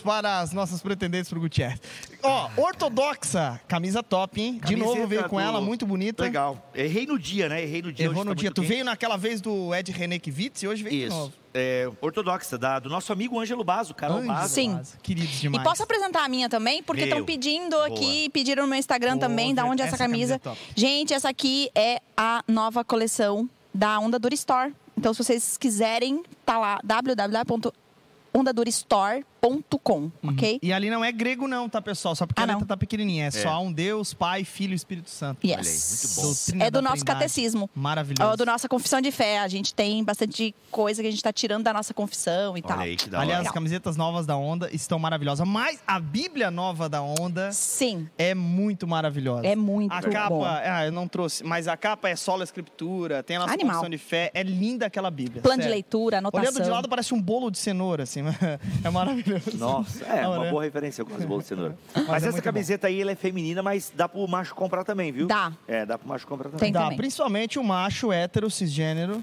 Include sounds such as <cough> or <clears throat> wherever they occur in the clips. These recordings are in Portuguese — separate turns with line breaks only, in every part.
para as nossas pretendentes pro Gutierrez. Ó, ortodoxa, camisa top, hein? De
Camiseta
novo veio com
do-
ela, muito bonita.
Legal. Errei no dia, né? Errei no dia.
Errou
hoje
no
tá
dia. Tu
quente.
veio naquela vez do Ed René Kivitz e hoje veio de
Isso.
novo.
É, ortodoxa, da, do nosso amigo Ângelo Basso, Carol
Ângelo
Basso.
Sim.
Queridos
E
demais.
posso apresentar a minha também? Porque estão pedindo aqui, pediram no meu Instagram
Pô,
também, da onde é essa,
essa camisa
camisa.
é.
Gente, essa aqui é a nova coleção da Onda Dura Store. Então, se vocês quiserem, tá lá, www.ondadurastore.com, ok?
E ali não é grego não, tá, pessoal? Só porque
Ah,
a letra
não.
tá pequenininha. É, só um Deus, Pai, Filho e Espírito Santo.
Yes.
Olha aí, muito bom.
Doutrina
É do nosso
Trindade.
catecismo.
Maravilhoso.
Ó, do nossa confissão de fé. A gente tem bastante coisa que a gente tá tirando da nossa confissão e
Olha
tal.
aí, que da
Aliás,
hora.
as camisetas novas da Onda estão maravilhosas. Mas a Bíblia nova da Onda
Sim,
é muito maravilhosa.
é muito
A
bom.
capa, ah, eu não trouxe, mas a capa é solo escritura, tem a nossa
Animal.
confissão de fé, é linda aquela Bíblia.
Plano de leitura, anotação.
Olhando de lado parece um bolo de cenoura, assim, <laughs> é maravilhoso.
Nossa, é
Não,
uma
né?
boa referência, eu gosto de bolo de cenoura.
Mas <laughs>
Mas,
é
essa camiseta aí, ela é feminina, mas dá pro macho comprar também, viu?
Dá.
É, dá pro macho comprar também.
Tem
Dá,
também.
principalmente o macho hétero, cisgênero,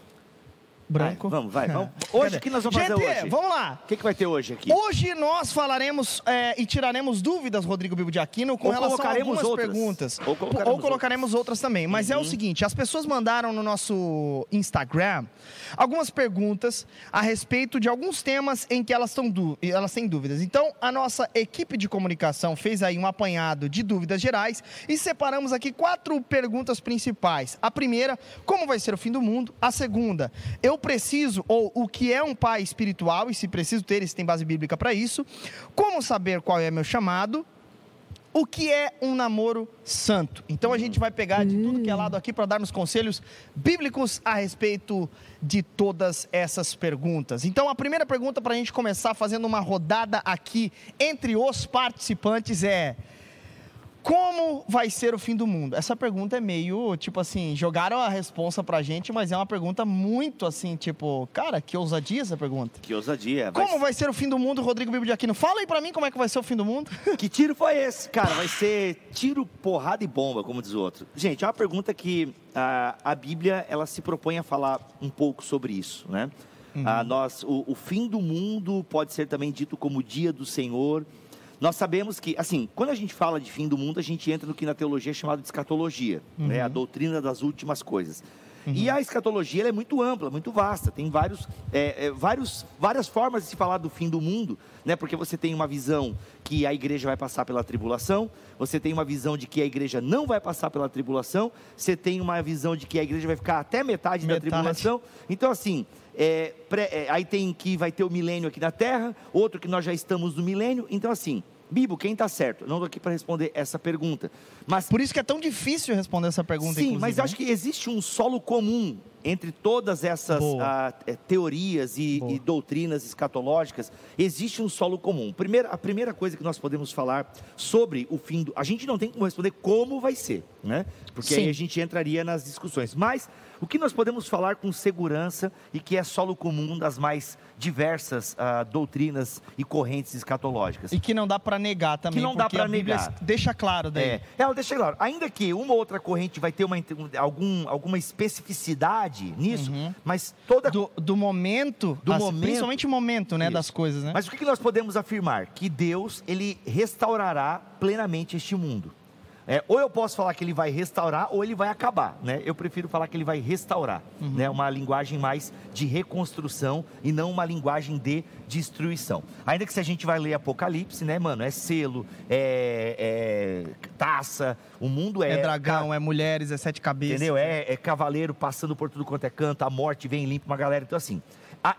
branco.
Vai, vamos, vai, vamos. <laughs> Hoje, o que nós vamos
Gente,
fazer hoje?
vamos lá.
O que, que vai ter hoje aqui?
Hoje nós falaremos é, e tiraremos dúvidas, Rodrigo Bibo de Aquino, com
Ou
relação a
colocaremos
algumas
outras.
perguntas.
Ou colocaremos
Ou colocaremos outras também. Mas é o seguinte, as pessoas mandaram no nosso Instagram algumas perguntas a respeito de alguns temas em que elas, dú- elas têm dúvidas. Então, a nossa equipe de comunicação fez aí um apanhado de dúvidas gerais e separamos aqui quatro perguntas principais. A primeira, como vai ser o fim do mundo? A segunda, eu preciso, ou o que é um pai espiritual, e se preciso ter, se tem base bíblica para isso. Como saber qual é meu chamado? O que é um namoro santo? Então a gente vai pegar de tudo que é lado aqui para darmos conselhos bíblicos a respeito de todas essas perguntas. Então a primeira pergunta para a gente começar fazendo uma rodada aqui entre os participantes é: como vai ser o fim do mundo? Essa pergunta é meio, tipo assim, jogaram a resposta pra gente, mas é uma pergunta muito assim, tipo, cara, que ousadia essa pergunta.
Que ousadia. vai
Como vai ser o fim do mundo, Rodrigo Bibo de Aquino? Fala aí pra mim como é que vai ser o fim do mundo. <laughs>
Que tiro foi esse? Cara, vai ser tiro, porrada e bomba, como diz o outro. Gente, é uma pergunta que ah, a Bíblia, ela se propõe a falar um pouco sobre isso, né? Ah, nós, o, o fim do mundo pode ser também dito como o dia do Senhor. Nós sabemos que, assim, quando a gente fala de fim do mundo, a gente entra no que na teologia é chamado de escatologia, né? A doutrina das últimas coisas. E a escatologia é muito ampla, muito vasta. Tem vários, é, é, vários, várias formas de se falar do fim do mundo, né? Porque você tem uma visão que a igreja vai passar pela tribulação, você tem uma visão de que a igreja não vai passar pela tribulação, você tem uma visão de que a igreja vai ficar até metade,
Metade.
da tribulação. Então, assim, é, pré- é, aí tem que vai ter o milênio aqui na Terra, outro que nós já estamos no milênio. Então, assim, Bibo, quem está certo? Eu Não estou aqui para responder essa pergunta. Mas
Por isso que é tão difícil responder essa pergunta,
Sim,
inclusive,
mas
né?
acho que existe um solo comum entre todas essas ah, eh, teorias e, e doutrinas escatológicas. Existe um solo comum. Primeira, a primeira coisa que nós podemos falar sobre o fim do. A gente não tem como responder como vai ser, né? Porque
Sim.
aí a gente entraria nas discussões. Mas o que nós podemos falar com segurança e que é solo comum das mais diversas ah, doutrinas e correntes escatológicas.
E que não dá pra negar também,
Que não dá
porque
pra
a Bíblia
negar.
deixa claro daí.
É, ela deixa claro, ainda que uma ou outra corrente vai ter uma, um, algum, alguma especificidade nisso, mas toda.
Do, do momento,
Do
assim,
momento.
principalmente o momento, né,
Isso.
das coisas, né?
Mas o que que nós podemos afirmar? Que Deus, ele restaurará plenamente este mundo. É, ou eu posso falar que ele vai restaurar ou ele vai acabar, né? Eu prefiro falar que ele vai restaurar, né? Uma linguagem mais de reconstrução e não uma linguagem de destruição. Ainda que se a gente vai ler Apocalipse, né, mano? É selo, é, é taça, o mundo é,
é dragão, é mulheres, é sete cabeças.
Entendeu? É, é cavaleiro passando por tudo quanto é canto, a morte vem limpa uma galera. Então, assim,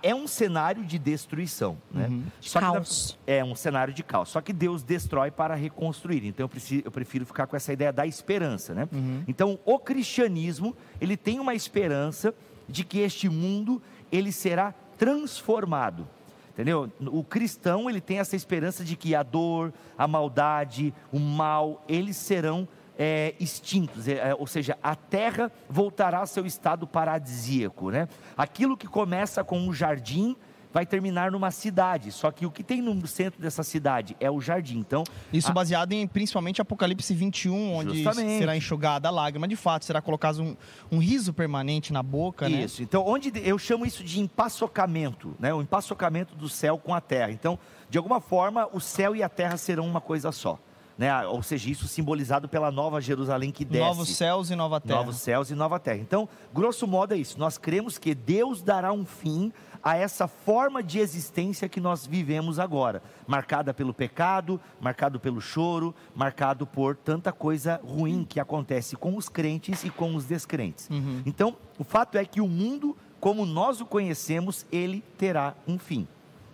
é um cenário de destruição, né? Só que na-
Caos.
é um cenário de caos. Só que Deus destrói para reconstruir. Então, eu, preciso, eu prefiro ficar com essa ideia da esperança, né? Então, o cristianismo, ele tem uma esperança de que este mundo, ele será transformado. Entendeu? O cristão, ele tem essa esperança de que a dor, a maldade, o mal, eles serão é, extintos, é, é, ou seja, a terra voltará ao seu estado paradisíaco, né? Aquilo que começa com um jardim vai terminar numa cidade. Só que o que tem no centro dessa cidade é o jardim. Então,
Isso
a-
baseado em principalmente Apocalipse 21, onde
Justamente.
será enxugada a lágrima de fato, será colocado um, um riso permanente na boca, né?
Isso. Então, onde de- eu chamo isso de empaçocamento, né? O empaçocamento do céu com a terra. Então, de alguma forma, o céu e a terra serão uma coisa só, né? Ou seja, isso simbolizado pela nova Jerusalém que desce.
Novos céus e nova terra.
Novos céus e nova terra. Então, grosso modo é isso. Nós cremos que Deus dará um fim a essa forma de existência que nós vivemos agora, marcada pelo pecado, marcado pelo choro, marcado por tanta coisa ruim que acontece com os crentes e com os descrentes.
Uhum.
Então, o fato é que o mundo, como nós o conhecemos, ele terá um fim.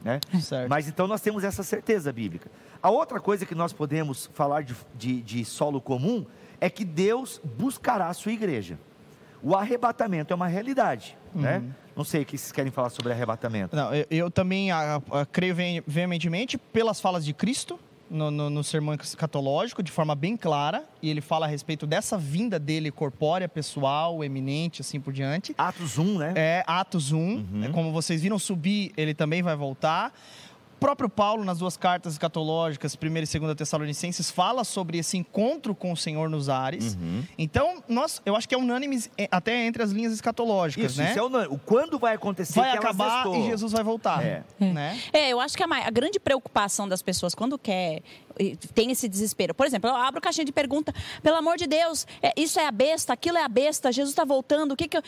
Né? Mas então nós temos essa certeza bíblica. A outra coisa que nós podemos falar de, de, de solo comum é que Deus buscará a sua igreja. O arrebatamento é uma realidade. Né? Não sei o que vocês querem falar sobre arrebatamento.
Não, eu, eu também ah, ah, creio ve- veementemente pelas falas de Cristo no, no, no sermão escatológico, de forma bem clara, e ele fala a respeito dessa vinda dele corpórea, pessoal, eminente, assim por diante.
Atos 1, né?
É Atos 1, é como vocês viram subir, ele também vai voltar. O próprio Paulo, nas duas cartas escatológicas, 1 e 2 Tessalonicenses, fala sobre esse encontro com o Senhor nos ares.
Uhum.
Então, nós, eu acho que é unânime eh, até entre as linhas escatológicas,
Isso,
né?
isso é unânime. O quando vai acontecer
vai acabar e Jesus vai voltar.
É.
Né?
É, eu acho que a, a grande preocupação das pessoas quando quer tem esse desespero. Por exemplo, eu abro caixinha de pergunta, pelo amor de Deus, é, isso é a besta, aquilo é a besta, Jesus está voltando, o que que eu...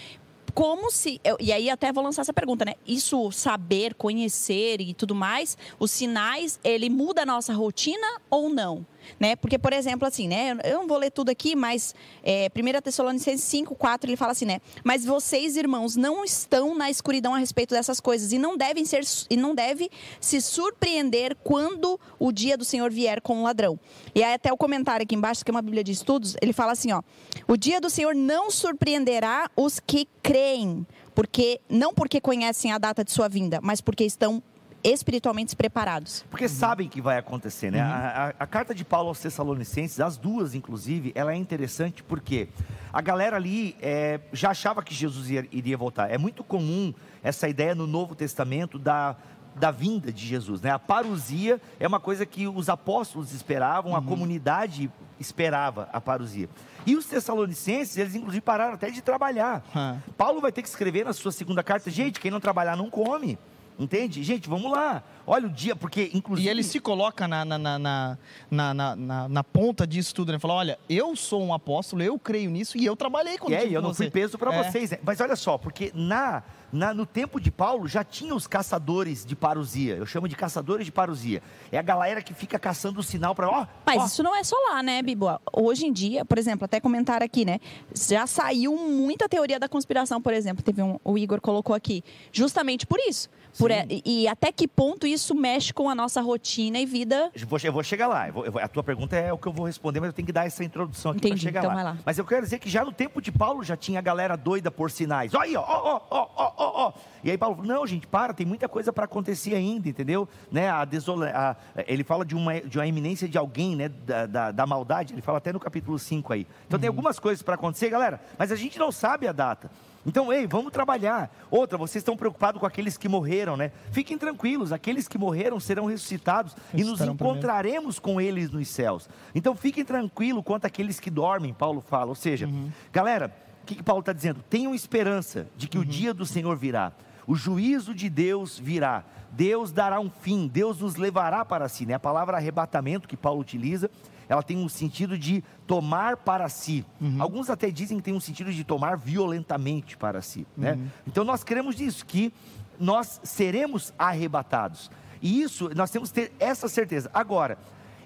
Como se. eu- e aí até vou lançar essa pergunta, né? Isso saber, conhecer e tudo mais, os sinais, ele muda a nossa rotina ou não? Né? Porque, por exemplo, assim, né? Eu- não vou ler tudo aqui, mas é, 1 Tessalonicenses 5, 4, ele fala assim, né? Mas vocês, irmãos, não estão na escuridão a respeito dessas coisas e não devem ser e não deve se surpreender quando o dia do Senhor vier com um ladrão. E aí até o comentário aqui embaixo, que é uma Bíblia de estudos, ele fala assim, ó: O dia do Senhor não surpreenderá os que creem, porque não porque conhecem a data de sua vinda, mas porque estão espiritualmente preparados.
Porque sabem que vai acontecer, né? A, a- a carta de Paulo aos Tessalonicenses, as duas, inclusive, ela é interessante porque a galera ali é, já achava que Jesus ia- iria voltar. É muito comum essa ideia no Novo Testamento da, da vinda de Jesus, né? A parousia é uma coisa que os apóstolos esperavam, a comunidade esperava a parousia. E os Tessalonicenses, eles inclusive pararam até de trabalhar.
Ah.
Paulo vai ter que escrever na sua segunda carta, gente, quem não trabalhar não come. Entende? Gente, vamos lá. Olha o dia, porque inclusive.
E ele se coloca na, na, na, na, na, na- na- na ponta disso tudo, né? Fala, olha, eu sou um apóstolo, eu creio nisso e eu trabalhei com
É, e eu não fui peso para
É.
vocês. né? Mas olha só, porque na, na- no tempo de Paulo já tinha os caçadores de parousia. Eu chamo de caçadores de parousia. É a galera que fica caçando o sinal para. Ó,
Mas
ó,
isso não é só lá, né, Bibo? Hoje em dia, por exemplo, até comentar aqui, né? Já saiu muita teoria da conspiração, por exemplo. Teve um, o Igor colocou aqui, justamente por isso. Por, e, e até que ponto isso mexe com a nossa rotina e vida?
Eu vou, eu vou chegar lá. Eu vou- eu vou- a tua pergunta é o que eu vou responder, mas eu tenho que dar essa introdução aqui
Entendi,
chegar
então
lá.
vai lá.
Mas eu quero dizer que já no tempo de Paulo já tinha a galera doida por sinais. Olha aí, ó, ó, ó, ó, ó, ó. E aí Paulo falou, não, gente, para, tem muita coisa para acontecer ainda, entendeu? Né, a desola, a- ele fala de uma, de uma iminência de alguém, né, da, da, da maldade, ele fala até no capítulo 5 aí. Então
Uhum.
tem algumas coisas para acontecer, galera, mas a gente não sabe a data. Então, ei, vamos trabalhar. Outra, vocês estão preocupados com aqueles que morreram, né? Fiquem tranquilos, aqueles que morreram serão ressuscitados e nos
primeiro.
encontraremos com eles nos céus. Então, fiquem tranquilos quanto àqueles que dormem, Paulo fala. Ou seja, galera, o que, que Paulo está dizendo? Tenham esperança de que o dia do Senhor virá. O juízo de Deus virá. Deus dará um fim, Deus nos levará para si. Né? A palavra arrebatamento que Paulo utiliza, ela tem um sentido de tomar para si. Alguns até dizem que tem um sentido de tomar violentamente para si. Né? Então nós cremos nisso, que nós seremos arrebatados. E isso, nós temos que ter essa certeza. Agora,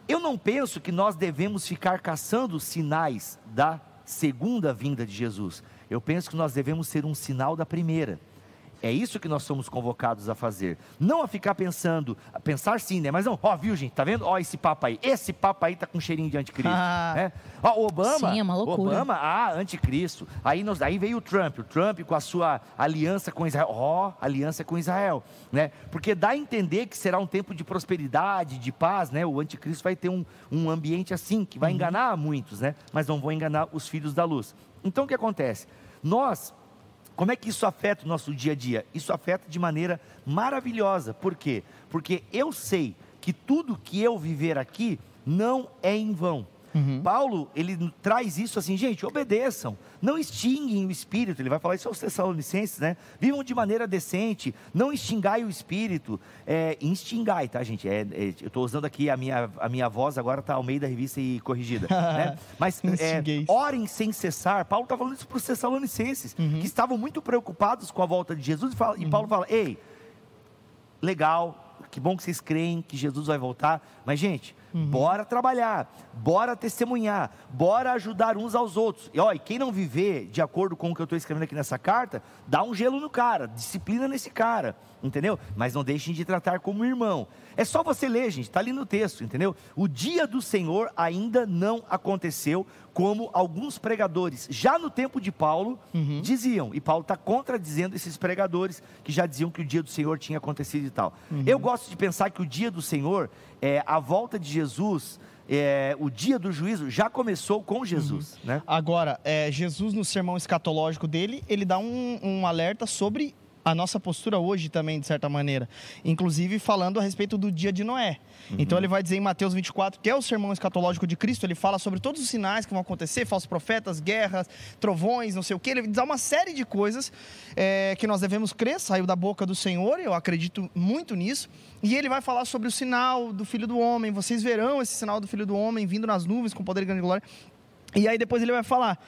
eu não penso que nós devemos ficar caçando sinais da segunda vinda de Jesus. Eu penso que nós devemos ser um sinal da primeira. É isso que nós somos convocados a fazer. Não a ficar pensando, a pensar sim, né? Mas não, ó, viu, gente, tá vendo? Ó, esse papo aí. Esse papo aí tá com cheirinho de anticristo.
Ah. <laughs>
né? Ó, Obama.
Sim, é uma loucura.
Obama, ah, anticristo. Aí, nós, aí veio o Trump, o Trump com a sua aliança com Israel. Ó, aliança com Israel, né? Porque dá a entender que será um tempo de prosperidade, de paz, né? O anticristo vai ter um, um ambiente assim, que vai enganar muitos, né? Mas não vão enganar os filhos da luz. Então o que acontece? Nós Como é que isso afeta o nosso dia a dia? Isso afeta de maneira maravilhosa. Por quê? Porque eu sei que tudo que eu viver aqui não é em vão. Uhum. Paulo, ele traz isso assim, gente, obedeçam, não extinguem o espírito, ele vai falar isso aos Tessalonicenses, né? Vivam de maneira decente, não extingai o espírito, é, extingai, tá, gente? É, é, eu estou usando aqui a minha, a minha voz, agora está ao meio da revista e corrigida, <laughs> né? Mas é, orem sem cessar, Paulo está falando isso para os Tessalonicenses, uhum. que estavam muito preocupados com a volta de Jesus, e, fala, uhum. e Paulo fala, ei, legal, que bom que vocês creem que Jesus vai voltar, mas gente, uhum. bora trabalhar, bora testemunhar, bora ajudar uns aos outros. E olha, quem não viver de acordo com o que eu estou escrevendo aqui nessa carta, dá um gelo no cara, disciplina nesse cara, entendeu? Mas não deixem de tratar como irmão. É só você ler, gente, está ali no texto, entendeu? O dia do Senhor ainda não aconteceu, como alguns pregadores, já no tempo de Paulo, uhum. diziam. E Paulo está contradizendo esses pregadores que já diziam que o dia do Senhor tinha acontecido e tal. Uhum. Eu gosto de pensar que o dia do Senhor, é, a volta de Jesus, é, o dia do juízo já começou com Jesus. Uhum. Né?
Agora, é, Jesus, no sermão escatológico dele, ele dá um, um alerta sobre a nossa postura hoje também, de certa maneira. Inclusive falando a respeito do dia de Noé. Uhum. Então ele vai dizer em Mateus 24, que é o sermão escatológico de Cristo, ele fala sobre todos os sinais que vão acontecer, falsos profetas, guerras, trovões, não sei o que. Ele dá uma série de coisas é, que nós devemos crer, saiu da boca do Senhor, eu acredito muito nisso. E ele vai falar sobre o sinal do Filho do Homem. Vocês verão esse sinal do Filho do Homem vindo nas nuvens com poder e grande glória. E aí depois ele vai falar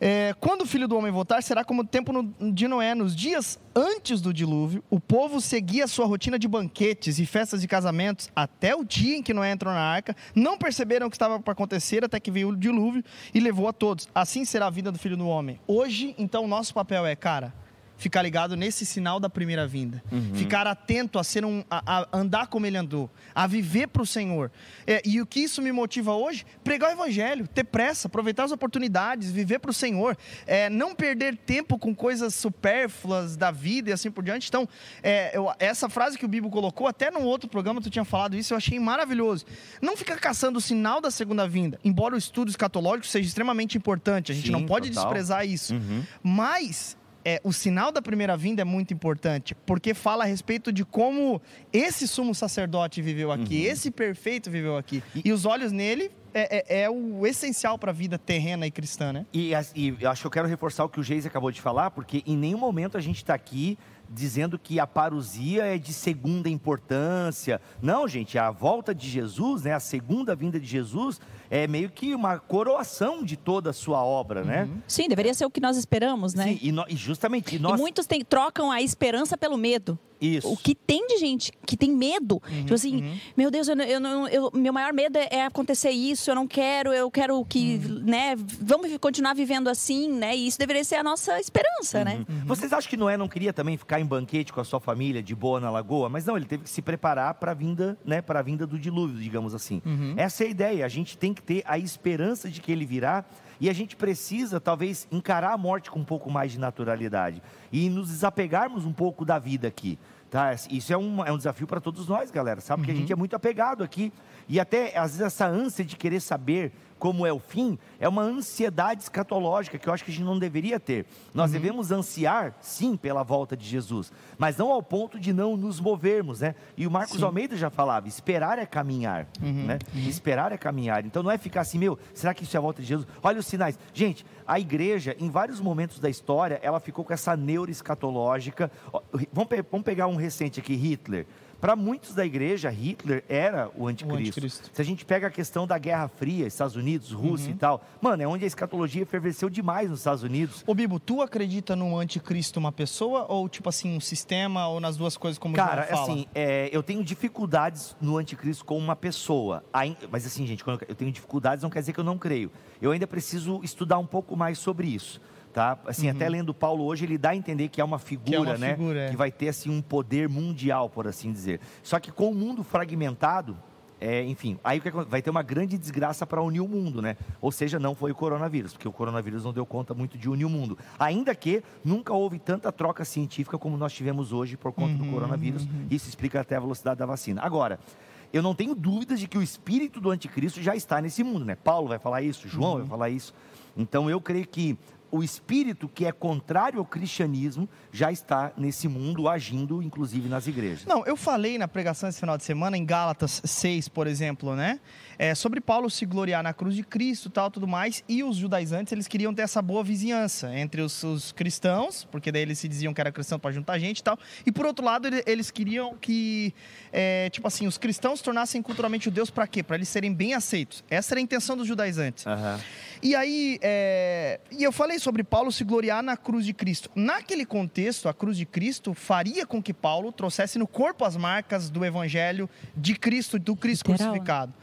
é, quando o filho do homem voltar, será como o tempo no, de Noé, nos dias antes do dilúvio, o povo seguia sua rotina de banquetes e festas de casamentos até o dia em que Noé entrou na arca, não perceberam o que estava para acontecer até que veio o dilúvio e levou a todos. Assim será a vida do filho do homem. Hoje, então, nosso papel é, cara, ficar ligado nesse sinal da primeira vinda. Uhum. Ficar atento a ser um, a, a andar como ele andou, a viver para o Senhor. É, e o que isso me motiva hoje? Pregar o evangelho, ter pressa, aproveitar as oportunidades, viver para o Senhor, é, não perder tempo com coisas supérfluas da vida e assim por diante. Então, é, eu, essa frase que o Bibo colocou, até num outro programa tu tinha falado isso, eu achei maravilhoso. Não ficar caçando o sinal da segunda vinda, embora o estudo escatológico seja extremamente importante, a gente Sim, não pode total. desprezar isso. Uhum. Mas é, o sinal da primeira vinda é muito importante, porque fala a respeito de como esse sumo sacerdote viveu aqui, uhum. esse perfeito viveu aqui. E, e os olhos nele é, é, é, o essencial para a vida terrena e cristã, né?
E, e acho que eu quero reforçar o que o Geis acabou de falar, porque em nenhum momento a gente está aqui dizendo que a parousia é de segunda importância. Não, gente, a volta de Jesus, né, a segunda vinda de Jesus, é meio que uma coroação de toda a sua obra, né? uhum. né?
Sim, deveria ser o que nós esperamos, né? Sim,
e, no, e justamente... E, nós...
e muitos tem, trocam a esperança pelo medo.
Isso.
O que tem de gente que tem medo. Uhum, tipo assim, uhum. meu Deus, eu, eu, eu, meu maior medo é, é, acontecer isso, eu não quero, eu quero que, uhum. né, vamos continuar vivendo assim, né? E isso deveria ser a nossa esperança, né?
Uhum. Uhum. Vocês acham que Noé não queria também ficar em banquete com a sua família de boa na lagoa? Mas não, ele teve que se preparar para a vinda, né, para a vinda do dilúvio, digamos assim. Uhum. Essa é a ideia, a gente tem que ter a esperança de que ele virá e a gente precisa, talvez, encarar a morte com um pouco mais de naturalidade e nos desapegarmos um pouco da vida aqui. Tá? Isso é um, é um desafio para todos nós, galera, sabe? Porque uhum. a gente é muito apegado aqui. E até, às vezes, essa ânsia de querer saber como é o fim, é uma ansiedade escatológica que eu acho que a gente não deveria ter. Nós uhum. devemos ansiar, sim, pela volta de Jesus, mas não ao ponto de não nos movermos, né? E o Marcos sim. Almeida já falava: esperar é caminhar, uhum. né? Uhum. Esperar é caminhar. Então não é ficar assim, meu, será que isso é a volta de Jesus? Olha os sinais. Gente, a igreja, em vários momentos da história, ela ficou com essa neura escatológica. Vamos, pe vamos pegar um recente aqui, Hitler. Para muitos da igreja, Hitler era o anticristo. o anticristo. Se a gente pega a questão da Guerra Fria, Estados Unidos, Rússia uhum. e tal, mano, é onde a escatologia fervesceu demais nos Estados Unidos.
Ô Bibo, tu acredita no anticristo uma pessoa ou tipo assim, um sistema ou nas duas coisas como
Cara,
fala?
assim, é, eu tenho dificuldades no anticristo como uma pessoa. Mas assim, gente, quando eu tenho dificuldades não quer dizer que eu não creio. Eu ainda preciso estudar um pouco mais sobre isso tá? Assim, uhum. até lendo Paulo hoje, ele dá a entender que é uma figura, que é uma né? Figura, é. Que vai ter assim um poder mundial, por assim dizer. Só que com o mundo fragmentado, é, enfim, aí vai ter uma grande desgraça para unir o mundo, né? Ou seja, não foi o coronavírus, porque o coronavírus não deu conta muito de unir o mundo. Ainda que nunca houve tanta troca científica como nós tivemos hoje por conta uhum, do coronavírus. Uhum. Isso explica até a velocidade da vacina. Agora, eu não tenho dúvidas de que o espírito do anticristo já está nesse mundo, né? Paulo vai falar isso, João uhum. vai falar isso. Então eu creio que o espírito que é contrário ao cristianismo já está nesse mundo agindo, inclusive nas igrejas.
Não, eu falei na pregação esse final de semana, em Gálatas 6, por exemplo, né? É, sobre Paulo se gloriar na cruz de Cristo tal, tudo mais, e os judaizantes, eles queriam ter essa boa vizinhança entre os, os cristãos, porque daí eles se diziam que era cristão para juntar gente e tal, e por outro lado, eles queriam que, é, tipo assim, os cristãos tornassem culturalmente judeus para quê? Para eles serem bem aceitos. Essa era a intenção dos judaizantes.
Aham.
E aí, é, e eu falei sobre Paulo se gloriar na cruz de Cristo. Naquele contexto, a cruz de Cristo faria com que Paulo trouxesse no corpo as marcas do evangelho de Cristo, do Cristo
Literal, né?
crucificado.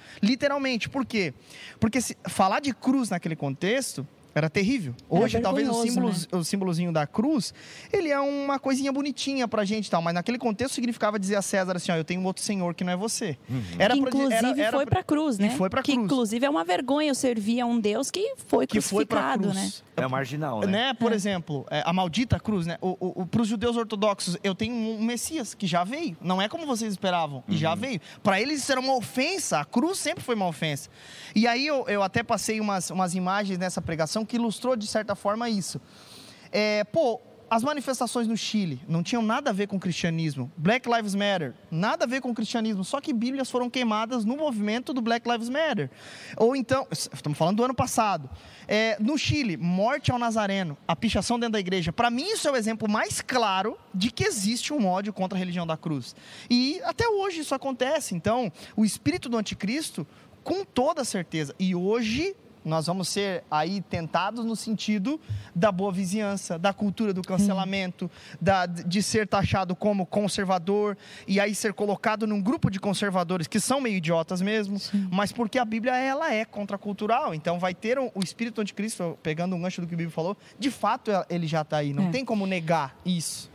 Literalmente, por quê? Porque se, falar de cruz naquele contexto era terrível. Hoje, talvez o, símbolo,
né?
o símbolozinho da cruz, ele é uma coisinha bonitinha pra gente e tal, mas naquele contexto significava dizer a César assim, ó, eu tenho um outro senhor que não é você. Era
que
pra-
inclusive
era- era
foi
pra-
cruz,
e
né?
foi pra
que
cruz.
inclusive é uma vergonha eu servir a um Deus que foi
que foi
crucificado,
cruz.
né?
É o marginal, né?
né? Por exemplo, é, a maldita cruz, né? Para os judeus ortodoxos, eu tenho um Messias que já veio. Não é como vocês esperavam, e já veio. Para eles isso era uma ofensa. A cruz sempre foi uma ofensa. E aí eu, eu até passei umas, umas imagens nessa pregação que ilustrou de certa forma isso. É, pô, as manifestações no Chile não tinham nada a ver com o cristianismo. Black Lives Matter, nada a ver com o cristianismo. Só que Bíblias foram queimadas no movimento do Black Lives Matter. Ou então, estamos falando do ano passado. É, no Chile, morte ao Nazareno, a pichação dentro da igreja. Para mim, isso é o exemplo mais claro de que existe um ódio contra a religião da cruz. E até hoje isso acontece. Então, o espírito do anticristo, com toda certeza. E hoje nós vamos ser aí tentados no sentido da boa vizinhança, da cultura do cancelamento, da, de ser taxado como conservador e aí ser colocado num grupo de conservadores que são meio idiotas mesmo, mas porque a Bíblia ela é contracultural, então vai ter um- o espírito anticristo, pegando um gancho do que o Bíblia falou, de fato ele já está aí, não
É.
tem como negar isso.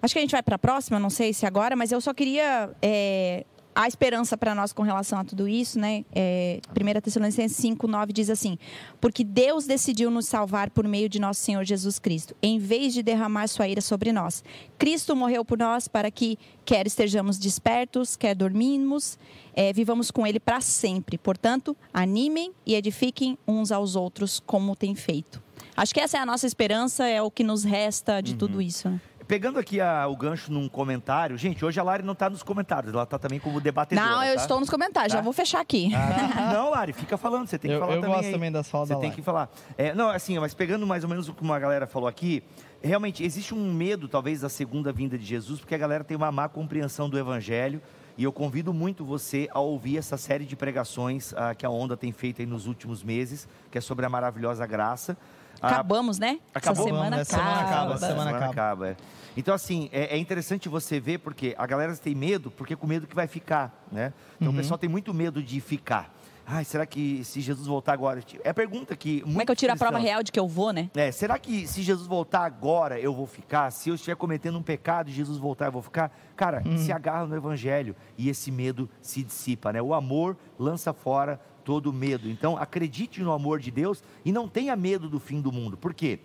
Acho que a gente vai para a próxima, não sei se agora, mas eu só queria. É, a esperança para nós com relação a tudo isso, né? É, 1 Tessalonicenses 5, 9 diz assim: Porque Deus decidiu nos salvar por meio de nosso Senhor Jesus Cristo, em vez de derramar sua ira sobre nós. Cristo morreu por nós para que, quer estejamos despertos, quer dormimos, é, vivamos com Ele para sempre. Portanto, animem e edifiquem uns aos outros como tem feito. Acho que essa é a nossa esperança, é o que nos resta de tudo isso. Né?
Pegando aqui a- o gancho num comentário, gente, hoje a Lari não está nos comentários, ela está também como debatedora.
Não, eu
tá?
estou nos comentários,
Tá.
já vou fechar aqui.
Ah, <laughs> não, Lari, fica falando, você tem que
Eu-
falar
eu
também.
gosto
aí.
também das falas
Você
da
tem
Lari.
que falar. É, não, assim, mas pegando mais ou menos o que uma galera falou aqui, realmente existe um medo, talvez, da segunda vinda de Jesus, porque a galera tem uma má compreensão do evangelho. E eu convido muito você a ouvir essa série de pregações ah, que a Onda tem feito aí nos últimos meses, que é sobre a maravilhosa graça.
Acabamos, né?
Acabou?
Essa semana
Vamos, essa semana
acaba.
acaba, essa semana acaba.
é. Então, assim, é, é interessante você ver, porque a galera tem medo, porque com medo que vai ficar, né? Então
Uhum.
o pessoal tem muito medo de ficar. Ai, será que se Jesus voltar agora... É a pergunta que...
Como é que eu tiro a prova real de que eu vou, né?
é, será que se Jesus voltar agora eu vou ficar? Se eu estiver cometendo um pecado e Jesus voltar eu vou ficar? Cara, se agarra no evangelho e esse medo se dissipa, né? O amor lança fora todo medo. Então, acredite no amor de Deus e não tenha medo do fim do mundo. Por quê?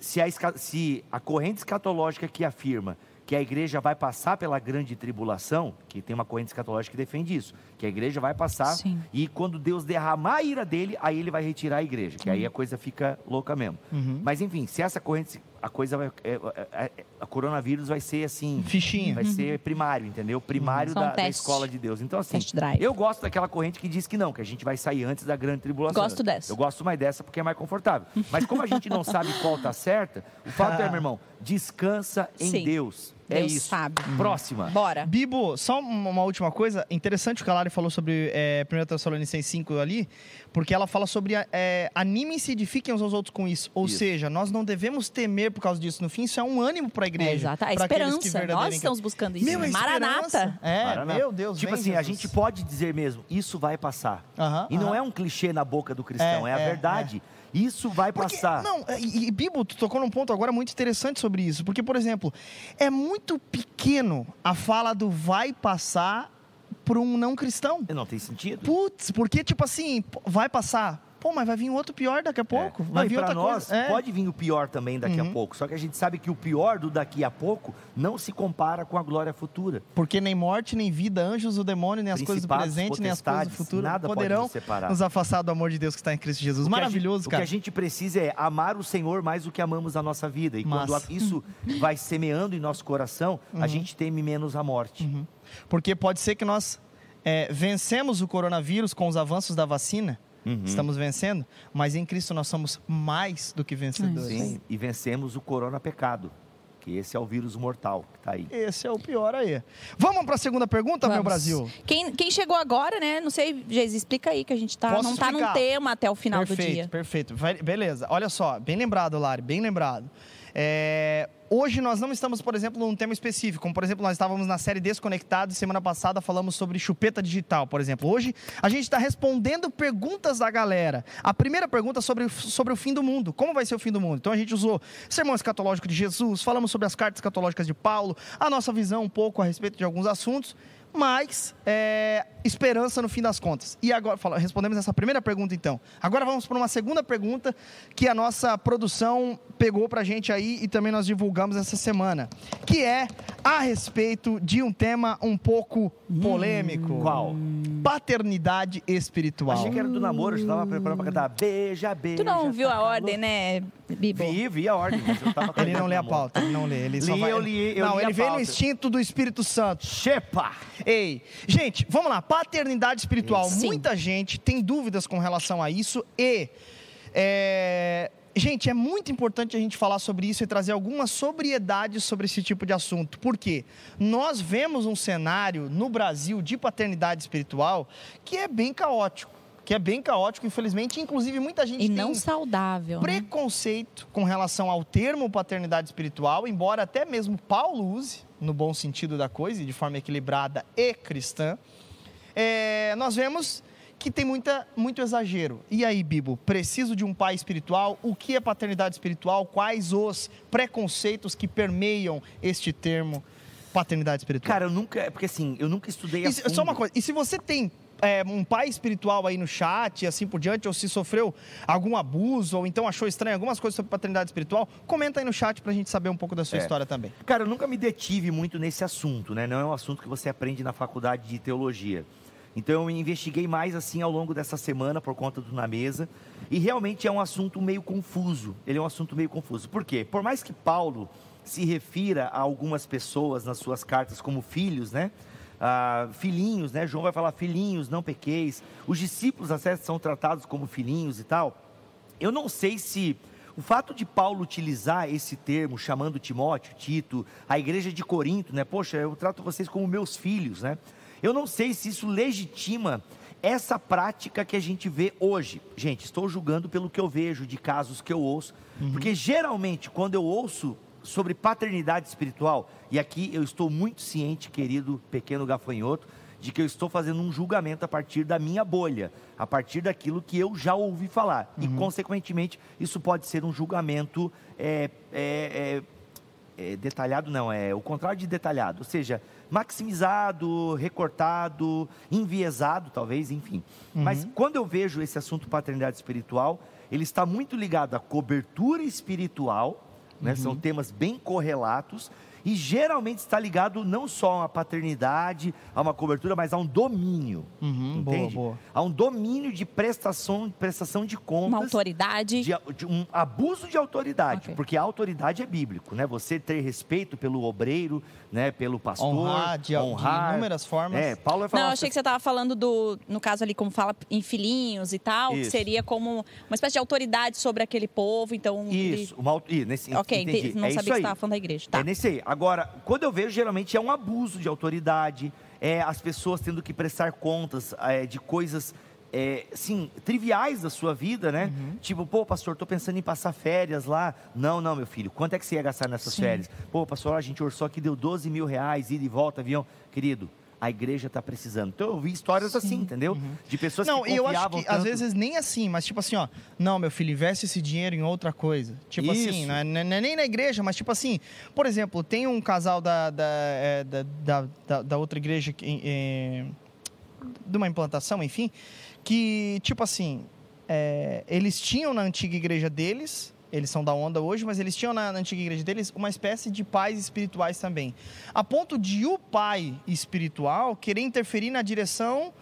Se a, se a corrente escatológica que afirma que a igreja vai passar pela grande tribulação, que tem uma corrente escatológica que defende isso, que a igreja vai passar
Sim.
e quando Deus derramar a ira dele, aí ele vai retirar a igreja, que aí a coisa fica louca mesmo. Mas enfim, se essa corrente, a coisa vai, é, é, é, a coronavírus vai ser assim,
Fichinha.
vai ser primário, entendeu? Primário
Só um
da, da escola de Deus. Então assim, eu gosto daquela corrente que diz que não, que a gente vai sair antes da grande tribulação.
Gosto dessa.
Eu gosto mais dessa porque é mais confortável. Mas como a gente não sabe qual tá certa, o fato é, meu irmão, descansa em
Sim.
Deus. É
Deus
isso.
sabe.
Próxima.
Bora.
Bibo, só uma última coisa. Interessante o que a Lari falou sobre é, 1 Tessalonicenses 5 ali, porque ela fala sobre é, animem-se e edifiquem uns aos outros com isso. Ou
Isso.
seja, nós não devemos temer por causa disso. No fim, isso é um ânimo para a igreja.
É, exato. A
pra aqueles que
esperança. Nós
verdadeiramente-
estamos buscando isso.
Meu, a
Maranata.
É,
Maranata.
meu Deus.
Tipo
vem,
assim, a
Jesus.
gente pode dizer mesmo, isso vai passar.
Aham,
e não
aham.
é um clichê na boca do cristão, é,
É,
a
é,
verdade. Isso vai
Porque-
passar.
Não, e, e Bibo, tu tocou num ponto agora muito interessante sobre isso. Porque, por exemplo, é muito pequeno a fala do vai passar para um não cristão.
Não tem sentido.
Putz, porque, tipo assim, vai passar. Pô, mas vai vir outro pior daqui a pouco.
É. Não,
Vai
e
vir outra
nós,
coisa. É.
pode vir o pior também daqui
Uhum.
a pouco. Só que a gente sabe que o pior do daqui a pouco não se compara com a glória futura.
Porque nem morte, nem vida, anjos, o demônio, nem as coisas do presente, nem as coisas do futuro
nada pode
poderão
nos separar.
nos afastar do amor de Deus que está em Cristo Jesus. Maravilhoso,
gente-
cara.
O que a gente precisa é amar o Senhor mais do que amamos a nossa vida. E quando isso <laughs> vai semeando em nosso coração,
Uhum.
a gente teme menos a morte.
Porque pode ser que nós é, vencemos o coronavírus com os avanços da vacina.
Uhum.
Estamos vencendo, mas em Cristo nós somos mais do que vencedores.
Sim, e vencemos o corona pecado, que esse é o vírus mortal que está aí.
Esse é o pior aí. Vamos para a segunda pergunta, meu
Vamos.
Brasil?
Quem, quem chegou agora, né? Não sei, Geis, explica aí que a gente tá,
Posso
não tá num tema até o final
perfeito,
do dia.
Perfeito, Vai- beleza. Olha só, bem lembrado, Lari, bem lembrado. É, hoje nós não estamos, por exemplo, num tema específico, como por exemplo, nós estávamos na série Desconectados, semana passada falamos sobre chupeta digital, por exemplo. Hoje a gente está respondendo perguntas da galera. A primeira pergunta sobre, sobre o fim do mundo, como vai ser o fim do mundo? Então a gente usou sermão escatológico de Jesus, falamos sobre as cartas escatológicas de Paulo, a nossa visão um pouco a respeito de alguns assuntos mas é, esperança no fim das contas. E agora, fala- respondemos essa primeira pergunta então. Agora vamos para uma segunda pergunta que a nossa produção pegou para a gente aí e também nós divulgamos essa semana, que é a respeito de um tema um pouco polêmico.
Qual?
Paternidade espiritual.
Achei que era do namoro, eu já estava preparando para cantar beija, beija.
Tu não viu
tá
a
calor.
ordem, né, Bibo?
Vi, vi a ordem, mas eu tava
Ele não lê a pauta, ele não lê. Ele só
Li,
vai...
eu li, eu
não,
li
ele
a
vem no instinto do Espírito Santo.
Chepa!
Ei, gente, vamos lá. Paternidade espiritual.
Sim.
Muita gente tem dúvidas com relação a isso e. é, Gente, é muito importante a gente falar sobre isso e trazer alguma sobriedade sobre esse tipo de assunto. Por quê? Nós vemos um cenário no Brasil de paternidade espiritual que é bem caótico. Que é bem caótico, infelizmente. Inclusive, muita gente
E
tem
não saudável. né?
preconceito com relação ao termo paternidade espiritual, embora até mesmo Paulo use, no bom sentido da coisa, e de forma equilibrada e cristã, é, nós vemos que tem muita, muito exagero. E aí, Bibo, preciso de um pai espiritual? O que é paternidade espiritual? Quais os preconceitos que permeiam este termo paternidade espiritual?
Cara, eu nunca. Porque assim, eu nunca estudei a
E só uma coisa, e se você tem é, um pai espiritual aí no chat e assim por diante, ou se sofreu algum abuso, ou então achou estranho algumas coisas sobre paternidade espiritual, comenta aí no chat pra gente saber um pouco da sua
É.
história também.
Cara, eu nunca me detive muito nesse assunto, né? Não é um assunto que você aprende na faculdade de teologia. Então eu investiguei mais assim ao longo dessa semana por conta do Na Mesa. E realmente é um assunto meio confuso. Ele é um assunto meio confuso. Por quê? Por mais que Paulo se refira a algumas pessoas nas suas cartas como filhos, né? Ah, filhinhos, né? João vai falar filhinhos, não pequeis. Os discípulos até são tratados como filhinhos e tal. Eu não sei se o fato de Paulo utilizar esse termo, chamando Timóteo, Tito, a igreja de Corinto, né? Poxa, eu trato vocês como meus filhos, né? Eu não sei se isso legitima essa prática que a gente vê hoje. Gente, estou julgando pelo que eu vejo de casos que eu ouço, porque geralmente quando eu ouço sobre paternidade espiritual, e aqui eu estou muito ciente, querido pequeno gafanhoto, de que eu estou fazendo um julgamento a partir da minha bolha, a partir daquilo que eu já ouvi falar. E, consequentemente, isso pode ser um julgamento é, é, é, é, detalhado, não, é o contrário de detalhado, ou seja, maximizado, recortado, enviesado, talvez, enfim. Mas quando eu vejo esse assunto paternidade espiritual, ele está muito ligado à cobertura espiritual, né? São temas bem correlatos e geralmente está ligado não só a uma paternidade, a uma cobertura, mas a um domínio.
Uhum, boa,
entende?
boa.
A um domínio de prestação, prestação de contas.
Uma autoridade.
De, de um abuso de autoridade,
Ok.
porque a autoridade é bíblico, né? Você ter respeito pelo obreiro, né? Pelo pastor,
Honrar de- de
honrar.
inúmeras formas.
É, Paulo vai falar.
Não, eu achei que você estava falando do, no caso ali, como fala em filhinhos e tal, que
Isso.
seria como uma espécie de autoridade sobre aquele povo, então... ele-
Isso, uma, auto- ih, nesse,
Ok,
entendi.
não
é
sabia que você estava falando da igreja. Tá.
É nesse aí. Agora, quando eu vejo, geralmente é um abuso de autoridade, é as pessoas tendo que prestar contas é, de coisas, é, assim, triviais da sua vida, né?
Uhum.
Tipo, pô, pastor, tô pensando em passar férias lá. Não, não, meu filho, quanto é que você ia gastar nessas
Sim.
férias? Pô, pastor, a gente orçou aqui, deu 12 mil reais, ida e volta, avião. Querido, a igreja está precisando. Então eu vi histórias assim, entendeu? De pessoas
Não,
que
e eu acho que às
tanto-
vezes nem assim, mas tipo assim, ó, não, meu filho, investe esse dinheiro em outra coisa. Tipo assim,
Isso.
não é, não é nem na igreja, mas tipo assim, por exemplo, tem um casal da, da, é, da, da, da- da outra igreja, que, é, de uma implantação, enfim, que tipo assim, é, eles tinham na antiga igreja deles, eles são da onda hoje, mas eles tinham na, na, antiga igreja deles uma espécie de pais espirituais também. A ponto de o pai espiritual querer interferir na direção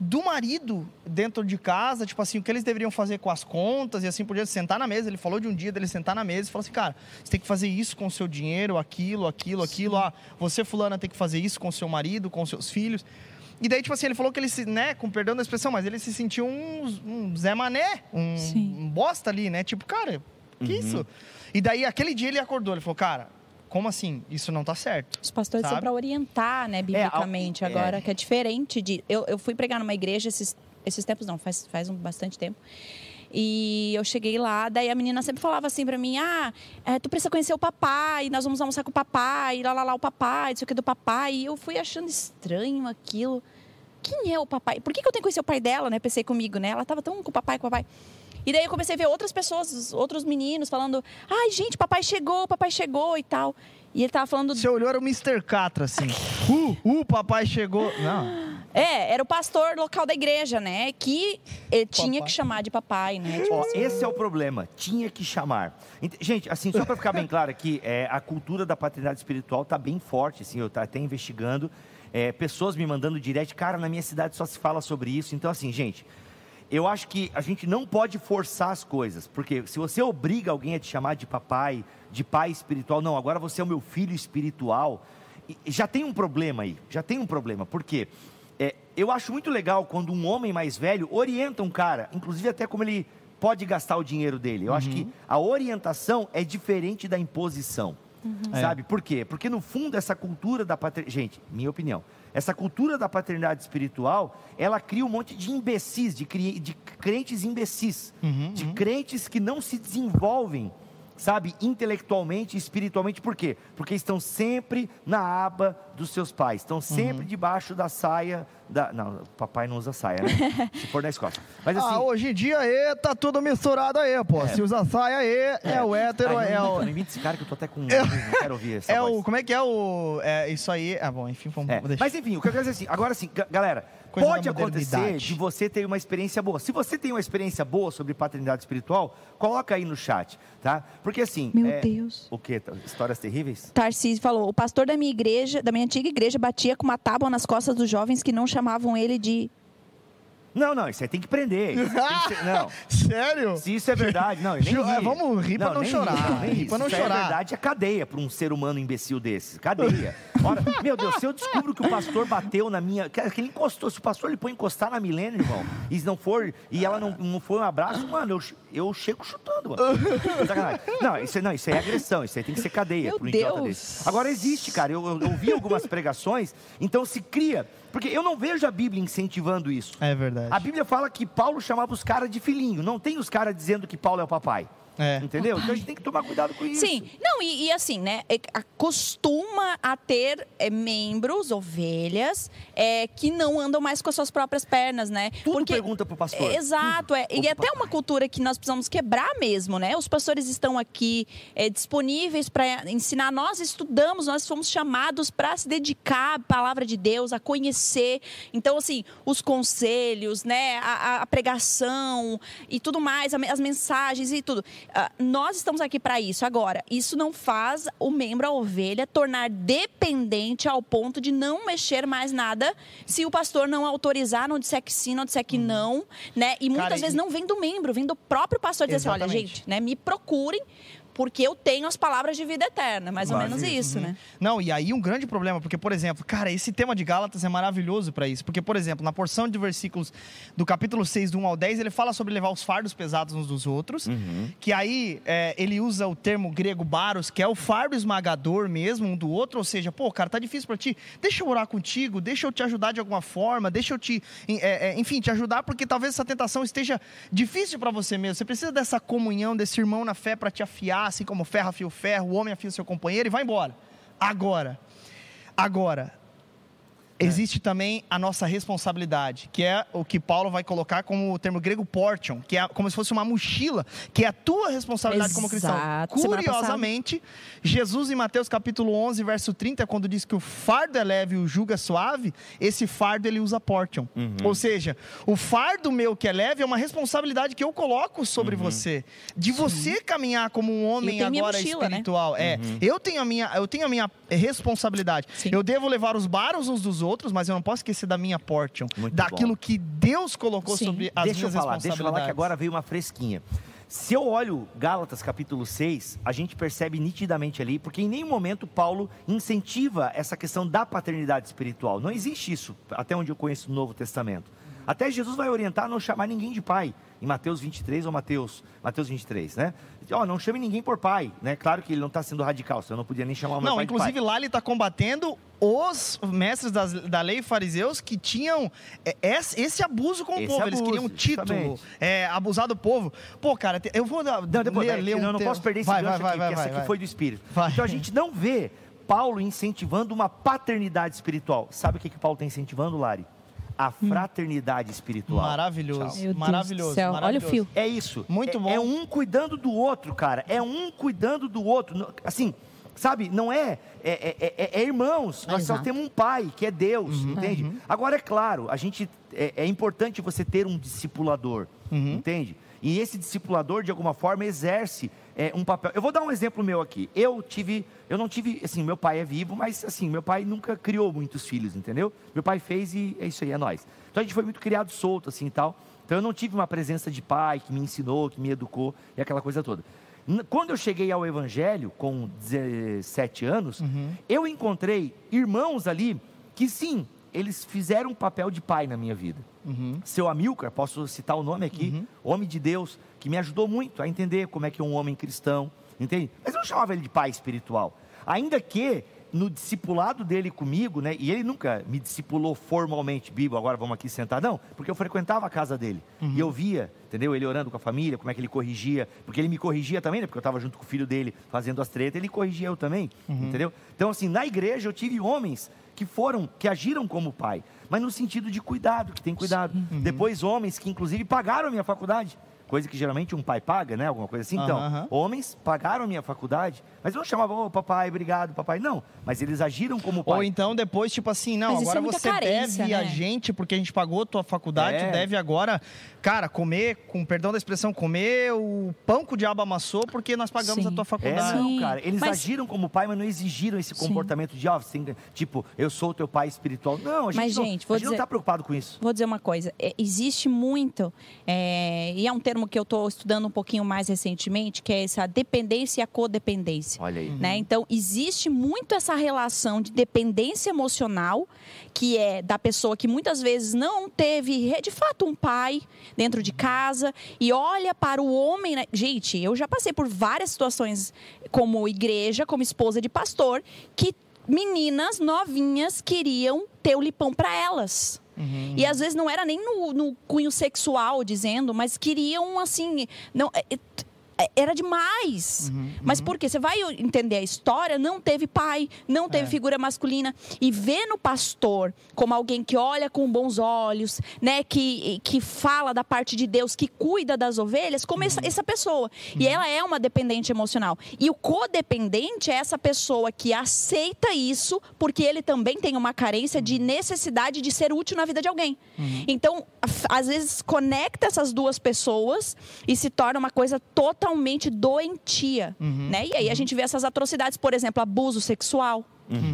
do marido dentro de casa, tipo assim, o que eles deveriam fazer com as contas e assim por diante, sentar na mesa. Ele falou de um dia dele sentar na mesa e falou assim, cara, você tem que fazer isso com o seu dinheiro, aquilo, aquilo, aquilo. Ah, você, fulana, tem que fazer isso com o seu marido, com seus filhos. E daí, tipo assim, ele falou que ele se, né, com perdão da expressão, mas ele se sentiu um, um Zé Mané, um, um, bosta ali, né? Tipo, cara, que uhum. isso? E daí, aquele dia ele acordou, ele falou, cara, como assim? Isso não tá certo.
Os pastores sabe? são para orientar, né, biblicamente, é, agora, é. que é diferente de... Eu, eu fui pregar numa igreja esses, esses tempos, não, faz, faz um bastante tempo. E eu cheguei lá, daí a menina sempre falava assim pra mim: Ah, é, tu precisa conhecer o papai, nós vamos almoçar com o papai, lá, lá, lá, o papai, isso aqui do papai. E eu fui achando estranho aquilo. Quem é o papai? Por que, que eu tenho que conhecer o pai dela, né? Pensei comigo, né? Ela tava tão com o papai, com o papai. E daí eu comecei a ver outras pessoas, outros meninos falando: Ai, gente, papai chegou, papai chegou e tal. E ele tava falando.
Você olhou, era o Mr. Catra, assim. uh, uh, papai chegou. Não.
É, era o pastor local da igreja, né? Que ele tinha papai. que chamar de papai, né?
Tipo assim. Esse é o problema, tinha que chamar. Gente, assim, só para ficar bem claro aqui, é, a cultura da paternidade espiritual tá bem forte, assim, eu tô até investigando. É, pessoas me mandando direct, cara, na minha cidade só se fala sobre isso. Então, assim, gente, eu acho que a gente não pode forçar as coisas, porque se você obriga alguém a te chamar de papai, de pai espiritual, não, agora você é o meu filho espiritual, já tem um problema aí, já tem um problema, por quê? É, eu acho muito legal quando um homem mais velho orienta um cara, inclusive até como ele pode gastar o dinheiro dele. Eu uhum. acho que uhum. a orientação é diferente da imposição. Uhum. Sabe? É. Por quê? Porque no fundo essa cultura da paternidade, gente, minha opinião, essa cultura da paternidade espiritual, ela cria um monte de imbecis, de, cri... de crentes imbecis, uhum, de uhum. crentes que não se desenvolvem sabe, intelectualmente e espiritualmente, por quê? Porque estão sempre na aba dos seus pais, estão sempre uhum. debaixo da saia da. Não, papai não usa saia, né? <laughs> Se for na escola.
Mas ah, assim. Ah, hoje em dia aí tá tudo misturado aí, pô. É. Se usa saia aí, é, é o hétero, Ai, não, é o.
Não esse cara que eu tô até com. <laughs> É... Não quero ouvir essa
É
voz.
o. Como é que é o. É, isso aí. Ah, bom, enfim, vamos.
É. Mas enfim, o que eu quero dizer assim, agora sim, galera. Coisa Pode acontecer de você ter uma experiência boa. Se você tem uma experiência boa sobre paternidade espiritual, coloca aí no chat, tá? Porque assim.
Meu é... Deus.
O quê? Histórias terríveis?
Tarcísio falou: o pastor da minha igreja, da minha antiga igreja, batia com uma tábua nas costas dos jovens que não chamavam ele de
não, não, isso aí tem que prender. Tem que ser, não. <laughs>
Sério?
Se isso é verdade, não, nem
ri. Vamos rir não, pra não chorar. Rir, não, nem rir. Pra não
se
chorar.
é verdade, é cadeia para um ser humano imbecil desse. Cadeia. Ora, meu Deus, se eu descubro que o pastor bateu na minha. Que ele encostou, se o pastor ele põe encostar na Milena, irmão, e não for. E ela não, não foi um abraço, mano, eu, eu chego chutando, mano. Não, isso, não, isso aí é agressão, isso aí tem que ser cadeia
meu
pro
Deus. idiota desse.
Agora existe, cara, eu, eu ouvi algumas pregações, então se cria. Porque eu não vejo a Bíblia incentivando isso.
É verdade.
A Bíblia fala que Paulo chamava os caras de filhinho. Não tem os caras dizendo que Paulo é o papai. É. Entendeu? Então a gente tem que tomar cuidado com isso.
Sim, não, e, e assim, né? É, costuma a ter é, membros, ovelhas, é, que não andam mais com as suas próprias pernas, né?
Tudo Porque, pergunta pro pastor.
É, exato, é. E é até uma cultura que nós precisamos quebrar mesmo, né? Os pastores estão aqui é, disponíveis para ensinar. Nós estudamos, nós fomos chamados para se dedicar à palavra de Deus, a conhecer. Então, assim, os conselhos, né? A, a pregação e tudo mais, as mensagens e tudo. Uh, nós estamos aqui para isso. Agora, isso não faz o membro, a ovelha, tornar dependente ao ponto de não mexer mais nada se o pastor não autorizar, não disser que sim, não disser que uhum. não, né? E muitas Cara, vezes e... não vem do membro, vem do próprio pastor dizer assim, olha, gente, né, me procurem porque eu tenho as palavras de vida eterna, mais ou menos isso, uhum. né?
Não, e aí um grande problema, porque, por exemplo, cara, esse tema de Gálatas é maravilhoso para isso, porque, por exemplo, na porção de versículos do capítulo 6, do 1 ao 10, ele fala sobre levar os fardos pesados uns dos outros, uhum. que aí é, ele usa o termo grego baros, que é o fardo esmagador mesmo um do outro, ou seja, pô, cara, tá difícil para ti, deixa eu orar contigo, deixa eu te ajudar de alguma forma, deixa eu te, é, é, enfim, te ajudar, porque talvez essa tentação esteja difícil para você mesmo, você precisa dessa comunhão, desse irmão na fé para te afiar, assim como ferro afia o ferro, o homem afia o seu companheiro e vai embora. Agora, agora, Existe também a nossa responsabilidade, que é o que Paulo vai colocar como o termo grego portion, que é como se fosse uma mochila, que é a tua responsabilidade como cristão.
Exato.
Curiosamente, Jesus em Mateus capítulo 11, verso 30, quando diz que o fardo é leve e o jugo é suave, esse fardo ele usa portion.
Uhum.
Ou seja, o fardo meu que é leve é uma responsabilidade que eu coloco sobre
Uhum.
você, de você caminhar como um homem agora
mochila, né?
espiritual. É,
Uhum.
eu tenho a minha, eu tenho a minha responsabilidade.
Sim.
Eu devo levar os baros uns dos outros, mas eu não posso esquecer da minha portion,
Muito
daquilo
bom.
que Deus colocou
Sim.
sobre as
deixa eu
minhas
falar, deixa eu falar
responsabilidades.
que agora veio uma fresquinha. Se eu olho Gálatas capítulo 6, a gente percebe nitidamente ali, porque em nenhum momento Paulo incentiva essa questão da paternidade espiritual. Não existe isso, até onde eu conheço o Novo Testamento. Até Jesus vai orientar a não chamar ninguém de pai, em Mateus 23 ou Mateus, Mateus 23, né? Ó, não chame ninguém por pai, né? Claro que ele não está sendo radical, senão eu não podia nem chamar o
Não,
pai
inclusive
pai.
lá ele está combatendo os mestres das- da lei fariseus que tinham é, esse, esse abuso com o
Esse
povo. Eles
abuso,
queriam título,
justamente.
é, abusar do povo. Pô, cara, eu vou dar,
Não, depois,
ler,
é,
ler um
não, eu não posso perder esse
vai,
gancho
vai,
aqui,
vai,
porque
vai,
essa aqui foi do Espírito. Então a gente não vê Paulo incentivando uma paternidade espiritual. Sabe o que, que Paulo está incentivando, Lari? A fraternidade espiritual.
Maravilhoso,
Meu Deus
maravilhoso.
do céu, olha o
maravilhoso.
fio.
É isso.
Muito
É-
bom.
É um cuidando do outro, cara. É um cuidando do outro. Assim, sabe? Não é. É, é- é- é irmãos. Nós só
Exato.
temos um pai, que é Deus,
Uhum.
entende? Agora, é claro, a gente. É, é importante você ter um discipulador,
Uhum.
entende? E esse discipulador, de alguma forma, exerce é, um papel. Eu vou dar um exemplo meu aqui. Eu tive. Eu não tive. Assim, meu pai é vivo, mas assim, meu pai nunca criou muitos filhos, entendeu? Meu pai fez e é isso aí, é nós. Então a gente foi muito criado solto, assim e tal. Então eu não tive uma presença de pai que me ensinou, que me educou e aquela coisa toda. Quando eu cheguei ao Evangelho, com 17 anos, eu encontrei irmãos ali que sim, eles fizeram um papel de pai na minha vida. Seu Amilcar, posso citar o nome aqui, homem de Deus, que me ajudou muito a entender como é que é um homem cristão, entende? Mas eu não chamava ele de pai espiritual. Ainda que no discipulado dele comigo, né? E ele nunca me discipulou formalmente, Bíblia, agora vamos aqui sentar, não, porque eu frequentava a casa dele. E eu via, entendeu? Ele orando com a família, como é que ele corrigia, porque ele me corrigia também, né? Porque eu estava junto com o filho dele fazendo as tretas, ele corrigia eu também, entendeu? Então, assim, na igreja eu tive homens que foram, que agiram como pai, mas no sentido de cuidado, que tem cuidado. Depois, homens que inclusive pagaram a minha faculdade. Coisa que geralmente um pai paga, né? Alguma coisa assim. Então,
Aham.
homens pagaram a minha faculdade, mas eu não chamava, ô papai, obrigado, papai. Não, mas eles agiram como pai.
Ou então depois, tipo assim, não,
Mas
agora
é
você
carência,
deve a
né?
gente, porque a gente pagou tua faculdade,
É.
tu deve agora, cara, comer, com perdão da expressão, comer o pão que o diabo amassou, porque nós pagamos
Sim.
a tua
É,
faculdade.
não,
Sim,
cara. Eles
mas-
agiram como pai, mas não exigiram esse
Sim.
comportamento de, ó, que- tipo, eu sou o teu pai espiritual. Não, a gente,
Mas,
não,
gente,
a gente não
dizer-
está preocupado com isso.
Vou dizer uma coisa, é, existe muito, é, e é um termo que eu estou estudando um pouquinho mais recentemente, que é essa dependência e a codependência.
Olha aí.
né? Então, existe muito essa relação de dependência emocional, que é da pessoa que muitas vezes não teve, de fato, um pai dentro de casa e olha para o homem. né? Gente, eu já passei por várias situações como igreja, como esposa de pastor, que meninas novinhas queriam ter o lipão para elas. E às vezes não era nem no, no cunho sexual dizendo, mas queriam assim. Não, é- era demais. Mas por quê? Você vai entender a história, não teve pai, não teve
É.
figura masculina. E vê no pastor como alguém que olha com bons olhos, né? Que, que fala da parte de Deus, que cuida das ovelhas, como essa, essa pessoa. E ela é uma dependente emocional. E o codependente é essa pessoa que aceita isso, porque ele também tem uma carência de necessidade de ser útil na vida de alguém. Então, af- às vezes, conecta essas duas pessoas e se torna uma coisa totalmente doentia. Né? E aí a gente vê essas atrocidades, por exemplo, abuso sexual.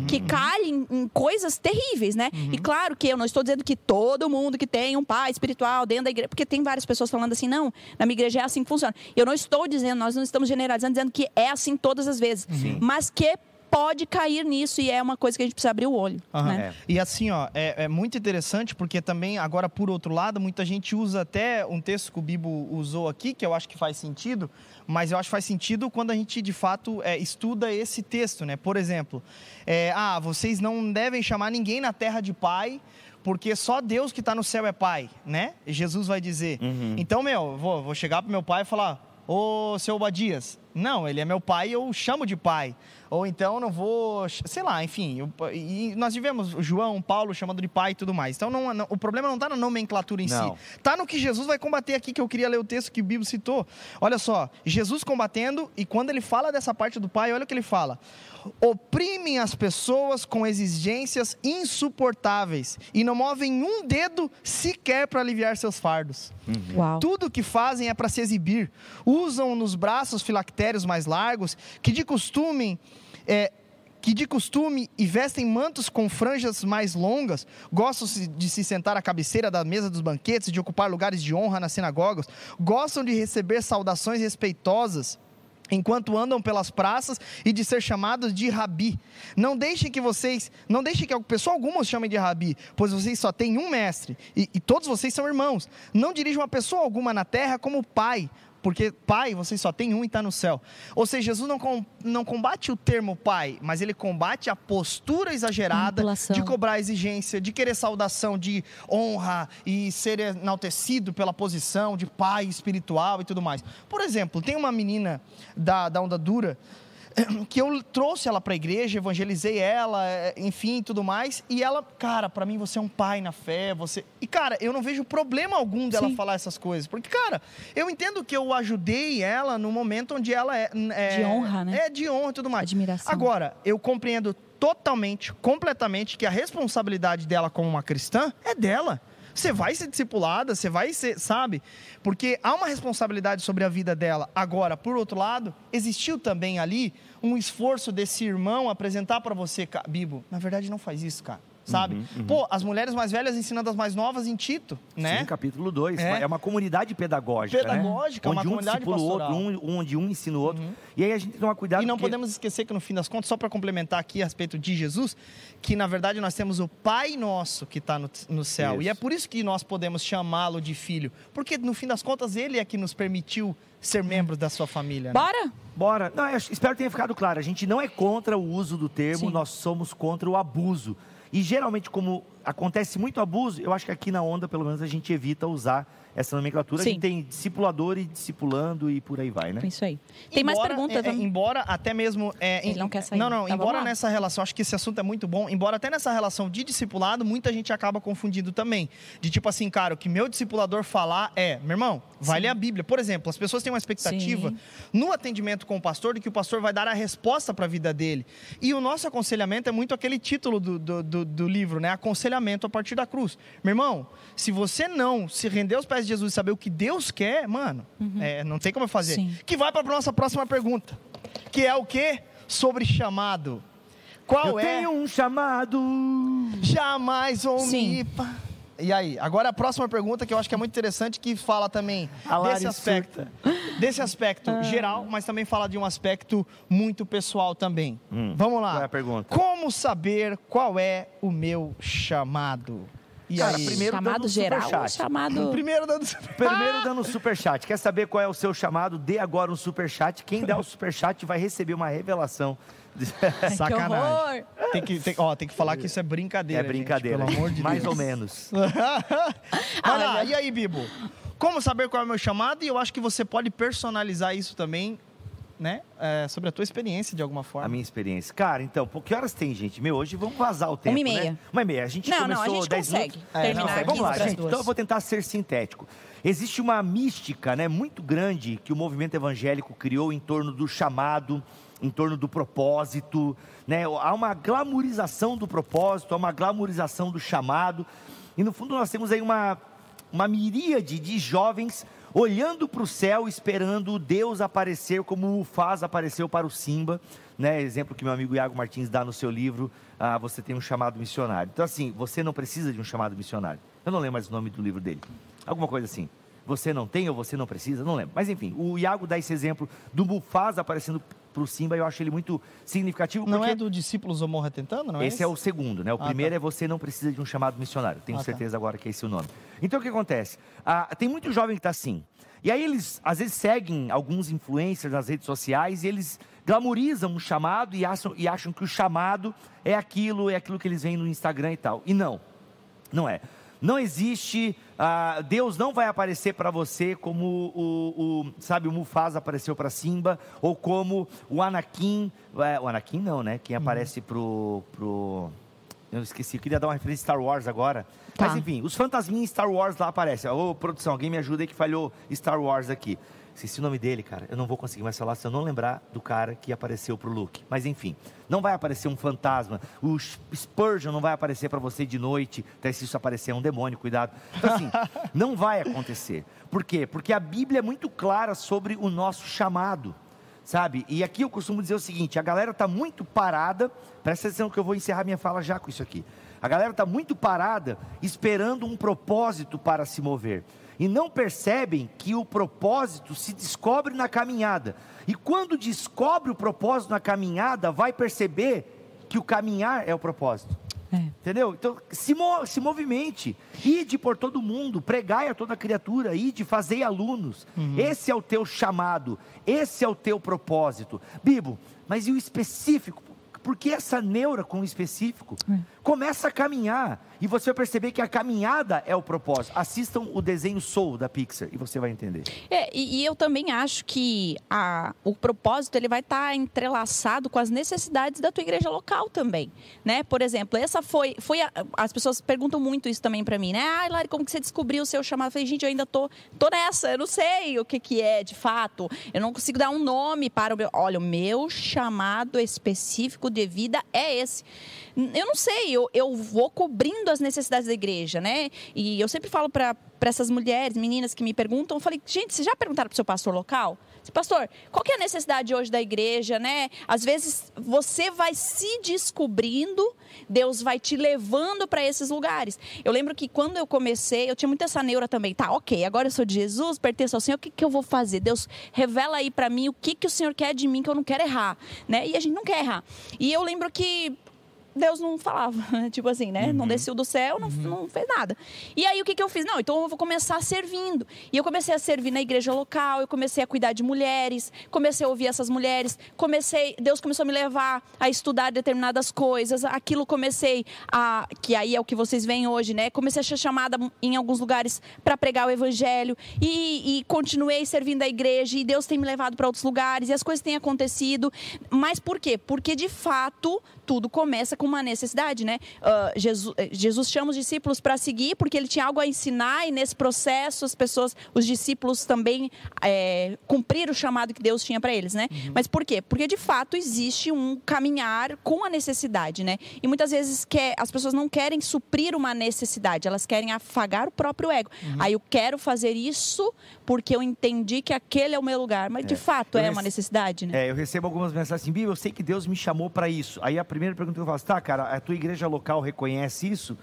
Que cai em, em coisas terríveis, né? E claro que eu não estou dizendo que todo mundo que tem um pai espiritual dentro da igreja, porque tem várias pessoas falando assim, não, na minha igreja é assim que funciona. Eu não estou dizendo, nós não estamos generalizando, dizendo que é assim todas as vezes, mas que pode cair nisso e é uma coisa que a gente precisa abrir o olho.
Aham.
né?
E assim, ó, é, é muito interessante porque também, agora por outro lado, muita gente usa até um texto que o Bibo usou aqui, que eu acho que faz sentido, mas eu acho que faz sentido quando a gente de fato é, estuda esse texto, né? Por exemplo, é, ah, vocês não devem chamar ninguém na terra de pai. Porque só Deus que está no céu é pai, né? Jesus vai dizer. Então, meu, eu vou, vou chegar pro meu pai e falar: Ô, seu Obadias, Não, ele é meu pai, eu o chamo de pai. Ou então não vou, sei lá, enfim. Eu, e nós tivemos João, Paulo chamando de pai e tudo mais. Então não, não, o problema não está na nomenclatura em
Não.
si. Está no que Jesus vai combater aqui, que eu queria ler o texto que o Bíblia citou. Olha só, Jesus combatendo, e quando ele fala dessa parte do pai, olha o que ele fala. Oprimem as pessoas com exigências insuportáveis e não movem um dedo sequer para aliviar seus fardos.
Uau.
Tudo o que fazem é para se exibir. Usam nos braços filactérios mais largos, que de costume. É, que de costume e vestem mantos com franjas mais longas, gostam de se sentar à cabeceira da mesa dos banquetes, de ocupar lugares de honra nas sinagogas, gostam de receber saudações respeitosas enquanto andam pelas praças e de ser chamados de rabi. Não deixem que vocês, não deixem que pessoa alguma os chamem de rabi, pois vocês só têm um mestre e, e todos vocês são irmãos. Não dirijam a pessoa alguma na terra como pai, porque pai vocês só tem um e está no céu. Ou seja, Jesus não, com- não combate o termo pai, mas ele combate a postura exagerada
Manipulação.
de cobrar exigência, de querer saudação, de honra e ser enaltecido pela posição de pai espiritual e tudo mais. Por exemplo, tem uma menina da, da Onda Dura <clears throat> que eu trouxe ela para a igreja, evangelizei ela, eh, enfim, tudo mais, e ela, cara, para mim você é um pai na fé, você... E cara, eu não vejo problema algum dela
Sim.
falar essas coisas, porque cara, eu entendo que eu ajudei ela no momento onde ela é, é
De honra, né?
É de honra e tudo mais.
Admiração.
Agora, eu compreendo totalmente, completamente que a responsabilidade dela como uma cristã é dela. Você vai ser discipulada, você vai ser, sabe? Porque há uma responsabilidade sobre a vida dela. Agora, por outro lado, existiu também ali um esforço desse irmão apresentar para você, "Ca- Bibo, na verdade não faz isso, cara. Sabe?
Uhum,
Pô, as mulheres mais velhas ensinando as mais novas em Tito, né?
Sim, capítulo 2.
É.
É. uma comunidade pedagógica.
Pedagógica,
né?
uma
onde um
comunidade
o outro,
pastoral.
um, onde um ensina o outro. E aí a gente tem que tomar cuidado.
E não
porque-
podemos esquecer que no fim das contas, só para complementar aqui a respeito de Jesus, que na verdade nós temos o Pai nosso que está no, no céu.
Isso.
E é por isso que nós podemos chamá-lo de filho. Porque no fim das contas, ele é que nos permitiu ser membros da sua família. né?
Bora?
Bora. Não, eu espero que tenha ficado claro. A gente não é contra o uso do termo,
Sim.
nós somos contra o abuso. E geralmente, como acontece muito abuso, eu acho que aqui na onda, pelo menos, a gente evita usar essa nomenclatura.
Sim.
A gente tem discipulador e discipulando e por aí vai, né?
Isso aí. Tem mais
Embora-
perguntas?
é, é, embora até mesmo. é,
Ele
em-
não quer sair.
Não, não.
Tá,
embora nessa relação, acho que esse assunto é muito bom. Embora até nessa relação de discipulado, muita gente acaba confundindo também. De tipo assim, cara, o que meu discipulador falar é, meu irmão, vai
Sim.
ler a Bíblia. Por exemplo, as pessoas têm uma expectativa
Sim.
no atendimento com o pastor de que o pastor vai dar a resposta para a vida dele. E o nosso aconselhamento é muito aquele título do, do, do- do livro, né? Aconselhamento a partir da cruz. Meu irmão, se você não se render aos pés de Jesus e saber o que Deus quer, mano, é, não tem como eu fazer.
Sim.
Que vai para a nossa próxima pergunta. Que é o quê? Sobre chamado. Qual
Eu
é?
tenho um chamado.
Jamais
Sim.
omipa. E aí, agora a próxima pergunta que eu acho que é muito interessante, que fala também desse aspecto. Desse aspecto
Ah.
geral, mas também fala de um aspecto muito pessoal também. Vamos lá.
Hum. qual é a pergunta?
Como saber qual é o meu chamado? E
Cara,
aí?
primeiro
chamado
dando
geral
superchat.
chamado... <laughs>
Primeiro dando
Primeiro dando superchat. Quer saber qual é o seu chamado? Dê agora um superchat. Quem der o superchat vai receber uma revelação. <laughs>
Que
Sacanagem.
horror!
Tem que, tem, ó, tem que falar que isso é brincadeira.
É brincadeira.
Gente, pelo amor de
Mais
Deus.
ou menos. <laughs>
Vai lá, e aí, Bibo? Como saber qual é o meu chamado? E eu acho que você pode personalizar isso também, né? É, sobre a tua experiência de alguma forma.
A minha experiência. Cara, então, pô, que horas tem, gente? Meu, hoje vamos vazar o tempo,
Uma e meia.
né? Uma e meia. A gente
Não,
começou
não, a gente
10
consegue
minutos.
É,
terminar
não,
Vamos lá, gente.
duas.
Então eu vou tentar ser sintético. Existe uma mística, né, muito grande que o movimento evangélico criou em torno do chamado, em torno do propósito, né? Há uma glamorização do propósito, há uma glamorização do chamado. E no fundo nós temos aí uma uma miríade de jovens olhando para o céu, esperando Deus aparecer como o faz apareceu para o Simba, né? Exemplo que meu amigo Iago Martins dá no seu livro, ah, você tem um chamado missionário. Então assim, você não precisa de um chamado missionário. Eu não lembro mais o nome do livro dele. Alguma coisa assim. Você não tem ou você não precisa, não lembro. Mas enfim, o Iago dá esse exemplo do Mufasa aparecendo para o Simba, eu acho ele muito significativo.
Não
porque
é do Discípulos ou Morra Tentando, não é
esse é o segundo, né? O
Ah,
primeiro
tá.
é você não precisa de um chamado missionário. Tenho
Ah, tá.
certeza agora que é esse o nome. Então o que acontece? Ah, tem muito jovem que está assim. E aí eles às vezes seguem alguns influencers nas redes sociais e eles glamorizam o chamado e acham, e acham que o chamado é aquilo, é aquilo que eles veem no Instagram e tal. E não, não é. Não existe, ah, Deus não vai aparecer para você como o, o, sabe, o Mufasa apareceu para Simba, ou como o Anakin, é, o Anakin não, né? Quem aparece pro, pro, eu esqueci, eu queria dar uma referência Star Wars agora. Tá. Mas enfim, os fantasminhas Star Wars lá aparecem. Ô, produção, alguém me ajuda aí que falhou Star Wars aqui. Esqueci o nome dele, cara. Eu não vou conseguir mais falar se eu não lembrar do cara que apareceu pro Luke. Mas enfim, não vai aparecer um fantasma. O Spurgeon não vai aparecer para você de noite. Até se isso aparecer é um demônio, cuidado. Então assim, <laughs> não vai acontecer. Por quê? Porque a Bíblia é muito clara sobre o nosso chamado. Sabe? E aqui eu costumo dizer o seguinte: a galera está muito parada. Presta atenção que eu vou encerrar minha fala já com isso aqui. A galera está muito parada, esperando um propósito para se mover e não percebem que o propósito se descobre na caminhada. E quando descobre o propósito na caminhada, vai perceber que o caminhar é o propósito. É. Entendeu? Então, se, se movimente, ide por todo mundo, pregai a toda criatura, ide, fazei alunos. Uhum. Esse é o teu chamado, esse é o teu propósito. Bibo, mas e o específico? Porque essa neura com o específico é. Começa a caminhar e você vai perceber que a caminhada é o propósito. Assistam o desenho Soul da Pixar e você vai entender.
É, e, e eu também acho que a, o propósito ele vai estar tá entrelaçado com as necessidades da tua igreja local também, né? Por exemplo, essa foi, foi a, as pessoas perguntam muito isso também para mim, né? Ah, Lari, como que você descobriu o seu chamado? Eu falei, gente, eu ainda tô, tô nessa, eu não sei o que que é de fato. Eu não consigo dar um nome para o meu. Olha, o meu chamado específico de vida é esse. Eu não sei, eu, eu vou cobrindo as necessidades da igreja, né? E eu sempre falo para essas mulheres, meninas que me perguntam, eu falei, gente, vocês já perguntaram para o seu pastor local? Pastor, qual é a necessidade hoje da igreja, né? Às vezes você vai se descobrindo, Deus vai te levando para esses lugares. Eu lembro que quando eu comecei, eu tinha muita essa neura também. Tá, ok, agora eu sou de Jesus, pertenço ao Senhor, o que, que eu vou fazer? Deus revela aí para mim o que, que o Senhor quer de mim, que eu não quero errar, né? E a gente não quer errar. E eu lembro que Deus não falava, <laughs> tipo assim, né? Uhum. Não desceu do céu, não, uhum. não fez nada. E aí o que, que eu fiz? Não, então eu vou começar servindo. E eu comecei a servir na igreja local, eu comecei a cuidar de mulheres, comecei a ouvir essas mulheres, comecei, Deus começou a me levar a estudar determinadas coisas, aquilo comecei a, que aí é o que vocês veem hoje, né? Comecei a ser chamada em alguns lugares para pregar o evangelho e, e continuei servindo a igreja e Deus tem me levado para outros lugares e as coisas têm acontecido. Mas por quê? Porque de fato tudo começa com uma necessidade, né? Uh, Jesus, eh, Jesus chama os discípulos para seguir porque ele tinha algo a ensinar e nesse processo as pessoas, os discípulos também é, cumpriram o chamado que Deus tinha para eles, né? Uhum. Mas por quê? Porque de fato existe um caminhar com a necessidade, né? E muitas vezes quer, as pessoas não querem suprir uma necessidade, elas querem afagar o próprio ego. Uhum. Aí eu quero fazer isso porque eu entendi que aquele é o meu lugar, mas é. de fato eu é uma necessidade, né?
É, eu recebo algumas mensagens assim, Bíblia, eu sei que Deus me chamou para isso. Aí a primeira pergunta que eu faço, tá, cara, a tua igreja local reconhece isso?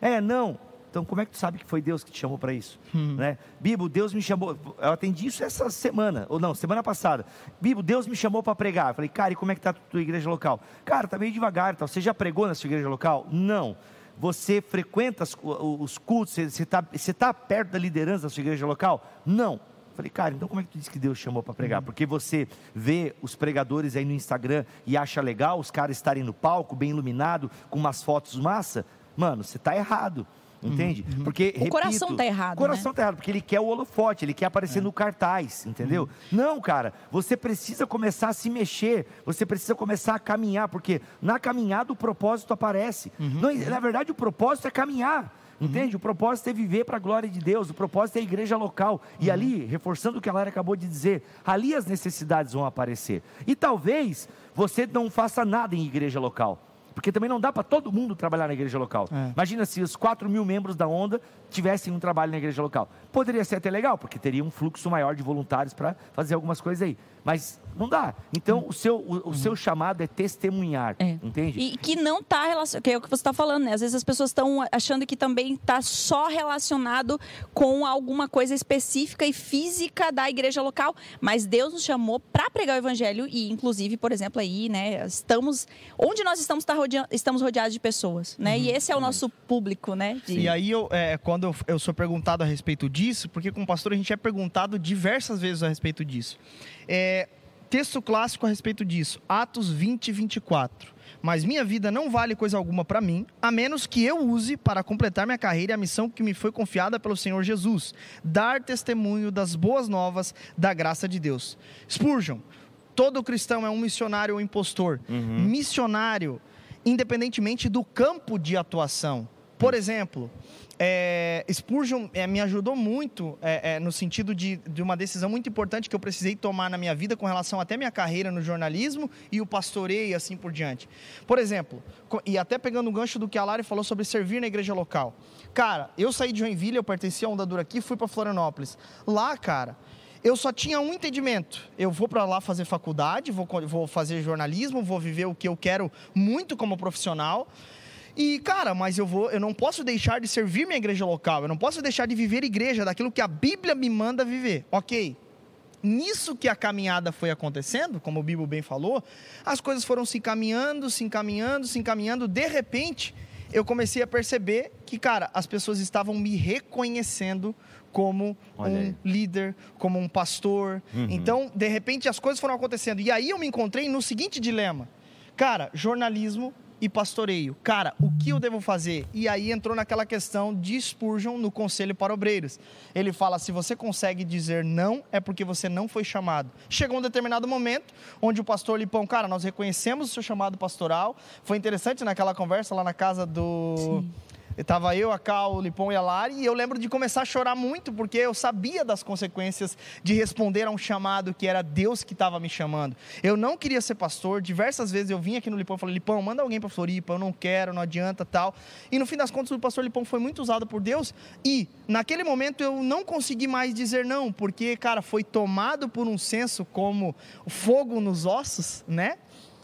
É, não. Então, como é que tu sabe que foi Deus que te chamou para isso? Hum. Né? Bibo, Deus me chamou. Eu atendi isso essa semana, ou não, semana passada. Bibo, Deus me chamou para pregar. Eu falei, cara, e como é que tá a tua igreja local? Cara, tá meio devagar. Tal. Você já pregou na sua igreja local? Não. Você frequenta os cultos? Você está tá perto da liderança da sua igreja local? Não. Falei, cara, então como é que tu disse que Deus chamou para pregar? Uhum. Porque você vê os pregadores aí no Instagram e acha legal os caras estarem no palco, bem iluminado, com umas fotos massa? Mano, você está errado. Entende? Uhum. Porque,
o repito, coração tá errado.
O coração né? tá errado, porque ele quer o holofote, ele quer aparecer é. no cartaz, entendeu? Uhum. Não, cara, você precisa começar a se mexer, você precisa começar a caminhar, porque na caminhada o propósito aparece. Uhum. Não, na verdade, o propósito é caminhar. Entende? Uhum. O propósito é viver para a glória de Deus, o propósito é a igreja local. E uhum. ali, reforçando o que a Lara acabou de dizer, ali as necessidades vão aparecer. E talvez você não faça nada em igreja local. Porque também não dá para todo mundo trabalhar na igreja local. É. Imagina se os 4 mil membros da Onda tivessem um trabalho na igreja local. Poderia ser até legal, porque teria um fluxo maior de voluntários para fazer algumas coisas aí. Mas não dá. Então, o seu, o, o seu chamado é testemunhar, é. entende?
E que não está relacionado, que é o que você está falando, né? Às vezes as pessoas estão achando que também está só relacionado com alguma coisa específica e física da igreja local, mas Deus nos chamou para pregar o evangelho e, inclusive, por exemplo, aí, né? Estamos, onde nós estamos, tá rodeando, estamos rodeados de pessoas, né? Uhum. E esse é o nosso público, né?
De... E aí, eu, é, quando eu, eu sou perguntado a respeito disso, porque como pastor a gente é perguntado diversas vezes a respeito disso. É, Texto clássico a respeito disso, Atos 20, 24. Mas minha vida não vale coisa alguma para mim, a menos que eu use para completar minha carreira e a missão que me foi confiada pelo Senhor Jesus, dar testemunho das boas novas da graça de Deus. Spurgeon, todo cristão é um missionário ou impostor.
Uhum.
Missionário, independentemente do campo de atuação. Por exemplo, é, Spurgeon é, me ajudou muito é, é, no sentido de, de, uma decisão muito importante que eu precisei tomar na minha vida com relação até minha carreira no jornalismo e o pastoreio e assim por diante. Por exemplo, e até pegando o gancho do que a Lari falou sobre servir na igreja local. Cara, eu saí de Joinville, eu pertencia a Onda Dura aqui, fui para Florianópolis. Lá, cara, eu só tinha um entendimento. Eu vou para lá fazer faculdade, vou, vou fazer jornalismo, vou viver o que eu quero muito como profissional. E, cara, mas eu vou, eu não posso deixar de servir minha igreja local, eu não posso deixar de viver igreja daquilo que a Bíblia me manda viver. Ok. Nisso que a caminhada foi acontecendo, como o Bíblia bem falou, as coisas foram se encaminhando, se encaminhando, se encaminhando. De repente, eu comecei a perceber que, cara, as pessoas estavam me reconhecendo como um líder, como um pastor.
Uhum.
Então, de repente, as coisas foram acontecendo. E aí eu me encontrei no seguinte dilema: cara, jornalismo e pastoreio. Cara, o que eu devo fazer? E aí entrou naquela questão de Spurgeon no Conselho para Obreiros. Ele fala: se você consegue dizer não, é porque você não foi chamado. Chegou um determinado momento onde o pastor Lipão, cara, nós reconhecemos o seu chamado pastoral. Foi interessante naquela conversa lá na casa do. Estava eu, a Cal, o Lipão e a Lari, e eu lembro de começar a chorar muito, porque eu sabia das consequências de responder a um chamado que era Deus que estava me chamando. Eu não queria ser pastor, diversas vezes eu vim aqui no Lipão e falei, Lipão, manda alguém para Floripa, eu não quero, não adianta, tal. E no fim das contas, o pastor Lipão foi muito usado por Deus, e naquele momento eu não consegui mais dizer não, porque, cara, foi tomado por um senso como fogo nos ossos, né?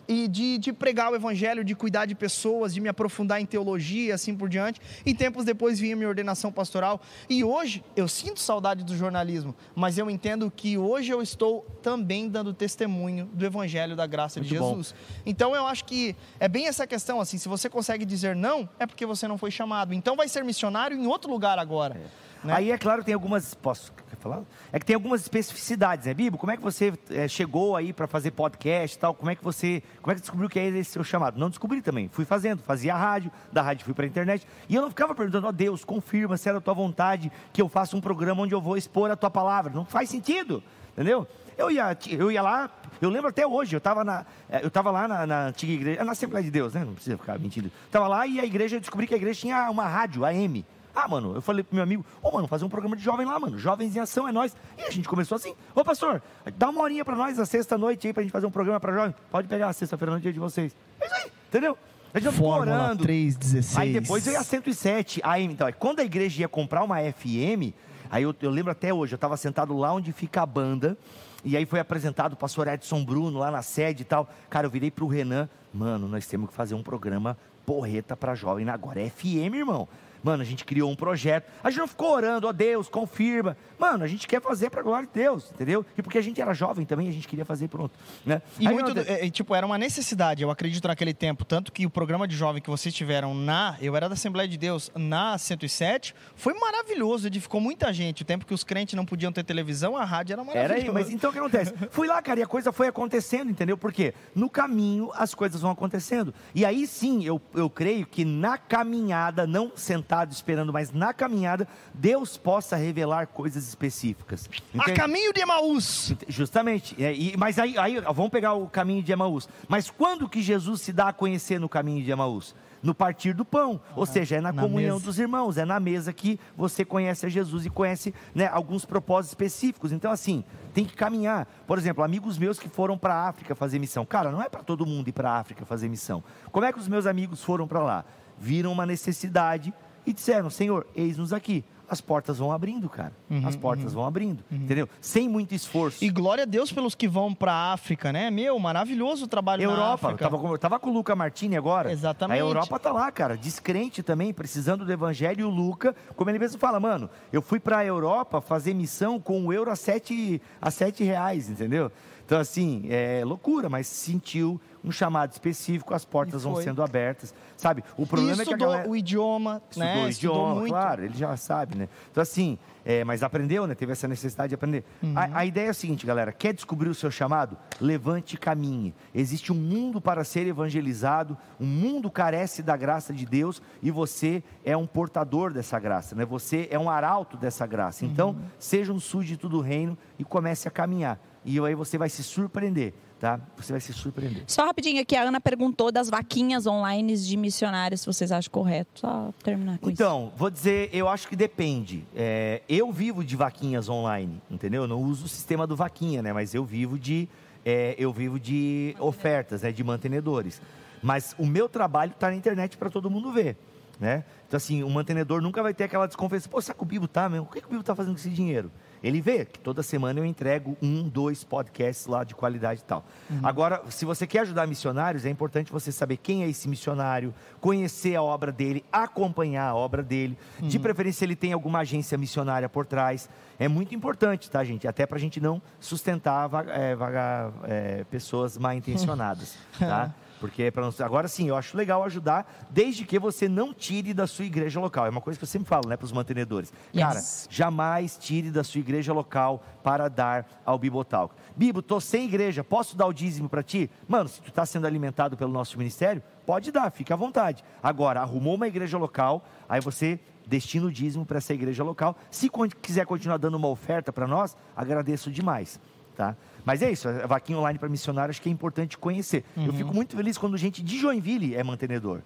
E de, de, pregar o evangelho, de cuidar de pessoas, de me aprofundar em teologia, assim por diante. E tempos depois vinha minha ordenação pastoral. E hoje eu sinto saudade do jornalismo, mas eu entendo que hoje eu estou também dando testemunho do evangelho da graça
Muito
de Jesus. Bom. Então eu acho que é bem essa questão assim, se você consegue dizer não, é porque você não foi chamado. Então vai ser missionário em outro lugar agora.
É. Né? Aí, é claro, tem algumas. Posso falar? É que tem algumas especificidades, né, Bibo? Como é que você é, chegou aí para fazer podcast e tal? Como é que você. Como é que descobriu que é esse seu chamado? Não descobri também. Fui fazendo, fazia rádio, da rádio fui para a internet. E eu não ficava perguntando, ó oh, Deus, confirma se é da tua vontade que eu faça um programa onde eu vou expor a tua palavra. Não faz sentido, entendeu? Eu ia, eu ia lá, eu lembro até hoje, eu estava na, eu tava lá na, na, antiga igreja, na Assembleia de Deus, né? Não precisa ficar mentindo. Estava lá e a igreja, eu descobri que a igreja tinha uma rádio, AM. Ah, mano, eu falei pro meu amigo, ô, oh, mano, fazer um programa de jovem lá, mano. Jovens em ação é nós. E a gente começou assim, ô, pastor, dá uma horinha pra nós, a sexta-noite aí, pra gente fazer um programa pra jovem. Pode pegar a sexta-feira no dia de vocês. É isso aí, entendeu? A gente ficou orando.
316.
Aí depois veio a 107 AM. Então, quando a igreja ia comprar uma FM, aí eu, eu lembro até hoje, eu estava sentado lá onde fica a banda, e aí foi apresentado o pastor Edson Bruno lá na sede e tal. Cara, eu virei pro Renan, mano, nós temos que fazer um programa porreta pra jovem agora. É FM, irmão. Mano, a gente criou um projeto. A gente não ficou orando, ó oh, Deus, confirma. Mano, a gente quer fazer para a glória de Deus, entendeu? E porque a gente era jovem também, a gente queria fazer pronto. Né?
E Aí, muito, é, tipo, era uma necessidade, eu acredito, naquele tempo. Tanto que o programa de jovem que vocês tiveram na. Eu era da Assembleia de Deus na 107, foi maravilhoso, edificou muita gente. O tempo que os crentes não podiam ter televisão, a rádio era maravilhosa.
Era aí, mas então o que acontece? <laughs> Fui lá, cara, e a coisa foi acontecendo, entendeu? Porque no caminho as coisas vão acontecendo. E aí sim, eu, eu creio que na caminhada, não sentado esperando, mas na caminhada, Deus possa revelar coisas específicas.
Entende? A caminho de Emaús.
Justamente. E, mas aí, aí, vamos pegar o caminho de Emaús. Mas quando que Jesus se dá a conhecer no caminho de Emaús? no partir do pão, ah, ou seja, é na, na comunhão mesa. dos irmãos, é na mesa que você conhece a Jesus e conhece né, alguns propósitos específicos. Então, assim, tem que caminhar. Por exemplo, amigos meus que foram para a África fazer missão. Cara, não é para todo mundo ir para a África fazer missão. Como é que os meus amigos foram para lá? Viram uma necessidade e disseram: Senhor, eis-nos aqui. As portas vão abrindo, cara. Uhum, As portas uhum. vão abrindo, uhum. entendeu? Sem muito esforço.
E glória a Deus pelos que vão para a África, né? Meu, maravilhoso o trabalho
Europa,
na.
Tava com, tava com o Luca Martini agora.
Exatamente.
A Europa tá lá, cara, descrente também, precisando do evangelho. E o Luca, como ele mesmo fala, mano, eu fui para a Europa fazer missão com o euro a sete, a sete reais, entendeu? Então, assim, é loucura, mas sentiu um chamado específico, as portas vão sendo abertas, sabe? O problema é que a galera...
o idioma,
estudou
né?
o idioma, claro, ele já sabe, né? Então, assim, é, mas aprendeu, né? Teve essa necessidade de aprender. A, a ideia é a seguinte, galera: quer descobrir o seu chamado? Levante e caminhe. Existe um mundo para ser evangelizado, o mundo carece da graça de Deus e você é um portador dessa graça, né? Você é um arauto dessa graça. Então, seja um súdito do reino e comece a caminhar. E aí você vai se surpreender, tá? Você vai se surpreender.
Só rapidinho aqui, a Ana perguntou das vaquinhas online de missionários, se vocês acham correto. Só terminar com isso.
Então, vou dizer, eu acho que depende. É, eu vivo de vaquinhas online, entendeu? Eu não uso o sistema do vaquinha, né? Mas eu vivo de, é, eu vivo de ofertas, né? De mantenedores. Mas o meu trabalho está na internet para todo mundo ver, né? Então, assim, o mantenedor nunca vai ter aquela desconfiança. Pô, será que o Bibo tá, meu? O que, que o Bibo tá fazendo com esse dinheiro? Ele vê que toda semana eu entrego um, dois podcasts lá de qualidade e tal. Agora, se você quer ajudar missionários, é importante você saber quem é esse missionário, conhecer a obra dele, acompanhar a obra dele. De preferência, ele tem alguma agência missionária por trás. É muito importante, tá, gente? Até para a gente não sustentar vaga- é, vaga- é, pessoas mal intencionadas, <laughs> tá? Porque pra não- agora sim, eu acho legal ajudar, desde que você não tire da sua igreja local. É uma coisa que eu sempre falo, né, para os mantenedores. Cara,
Yes.
jamais tire da sua igreja local para dar ao Bibotalk. Bibo, tô sem igreja, posso dar o dízimo para ti? Mano, se tu está sendo alimentado pelo nosso ministério, pode dar, fica à vontade. Agora, arrumou uma igreja local, aí você destina o dízimo para essa igreja local. Se quiser continuar dando uma oferta para nós, agradeço demais. Tá? Mas é isso, a vaquinha online para missionário acho que é importante conhecer. Eu fico muito feliz quando gente de Joinville é mantenedor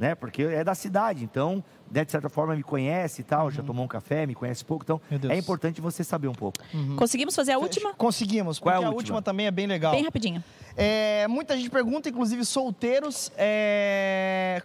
né? Porque é da cidade, então, né, de certa forma me conhece e tal, já tomou um café, me conhece pouco, então é importante você saber um pouco.
Conseguimos fazer a última?
Conseguimos,
Qual é
porque
a
a
última?
última também é bem legal.
Bem rapidinho.
É, muita gente pergunta, inclusive solteiros, é,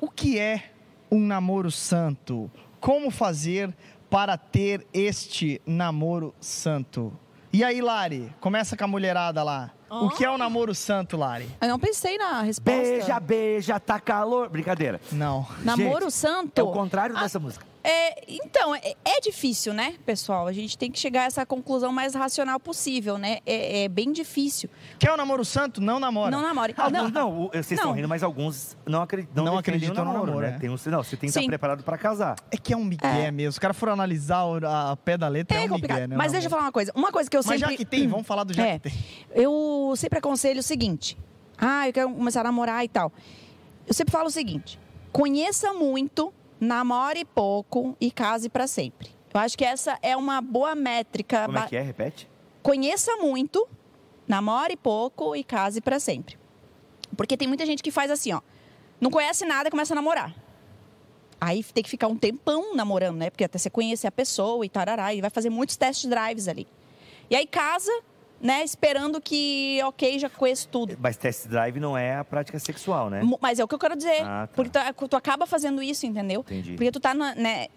o que é um namoro santo? Como fazer para ter este namoro santo? E aí, Lari, começa com a mulherada lá. O que é o namoro santo, Lari?
Eu não pensei na resposta.
Beija, beija, tá calor. Brincadeira.
Não.
Namoro
Gente,
santo.
É o contrário dessa música.
É, então, é, é difícil, né, pessoal? A gente tem que chegar a essa conclusão mais racional possível, né? É, é bem difícil.
Quer o namoro santo? Não namora.
Não namore.
Alguns,
não,
não, o- vocês
Não.
estão rindo, mas alguns não, acre- não,
Não acreditam
o
no
namoro, né?
é.
Tem um, não, você tem que estar
Sim.
preparado para casar.
É que é um migué mesmo. Os caras foram analisar o- a, pé da letra, é,
é
um
complicado.
migué, né? o
Mas deixa eu falar uma coisa. Uma coisa que eu
Mas
sempre...
já que tem, vamos falar do já
É.
que tem.
Eu sempre aconselho o seguinte. Ah, eu quero começar a namorar e tal. Eu sempre falo o seguinte: conheça muito, namore pouco e case para sempre. Eu acho que essa é uma boa métrica.
Como é que é? Repete.
Conheça muito, namore pouco e case para sempre. Porque tem muita gente que faz assim, ó. Não conhece nada e começa a namorar. Aí tem que ficar um tempão namorando, né? Porque até você conhecer a pessoa e tarará. E vai fazer muitos test drives ali. E aí casa, né? Esperando que, ok, já conheço tudo.
Mas test drive não é a prática sexual, né?
Mas é o que eu quero dizer.
Ah, tá.
Porque tu, tu acaba fazendo isso, entendeu?
Entendi.
Porque tu tá na- né,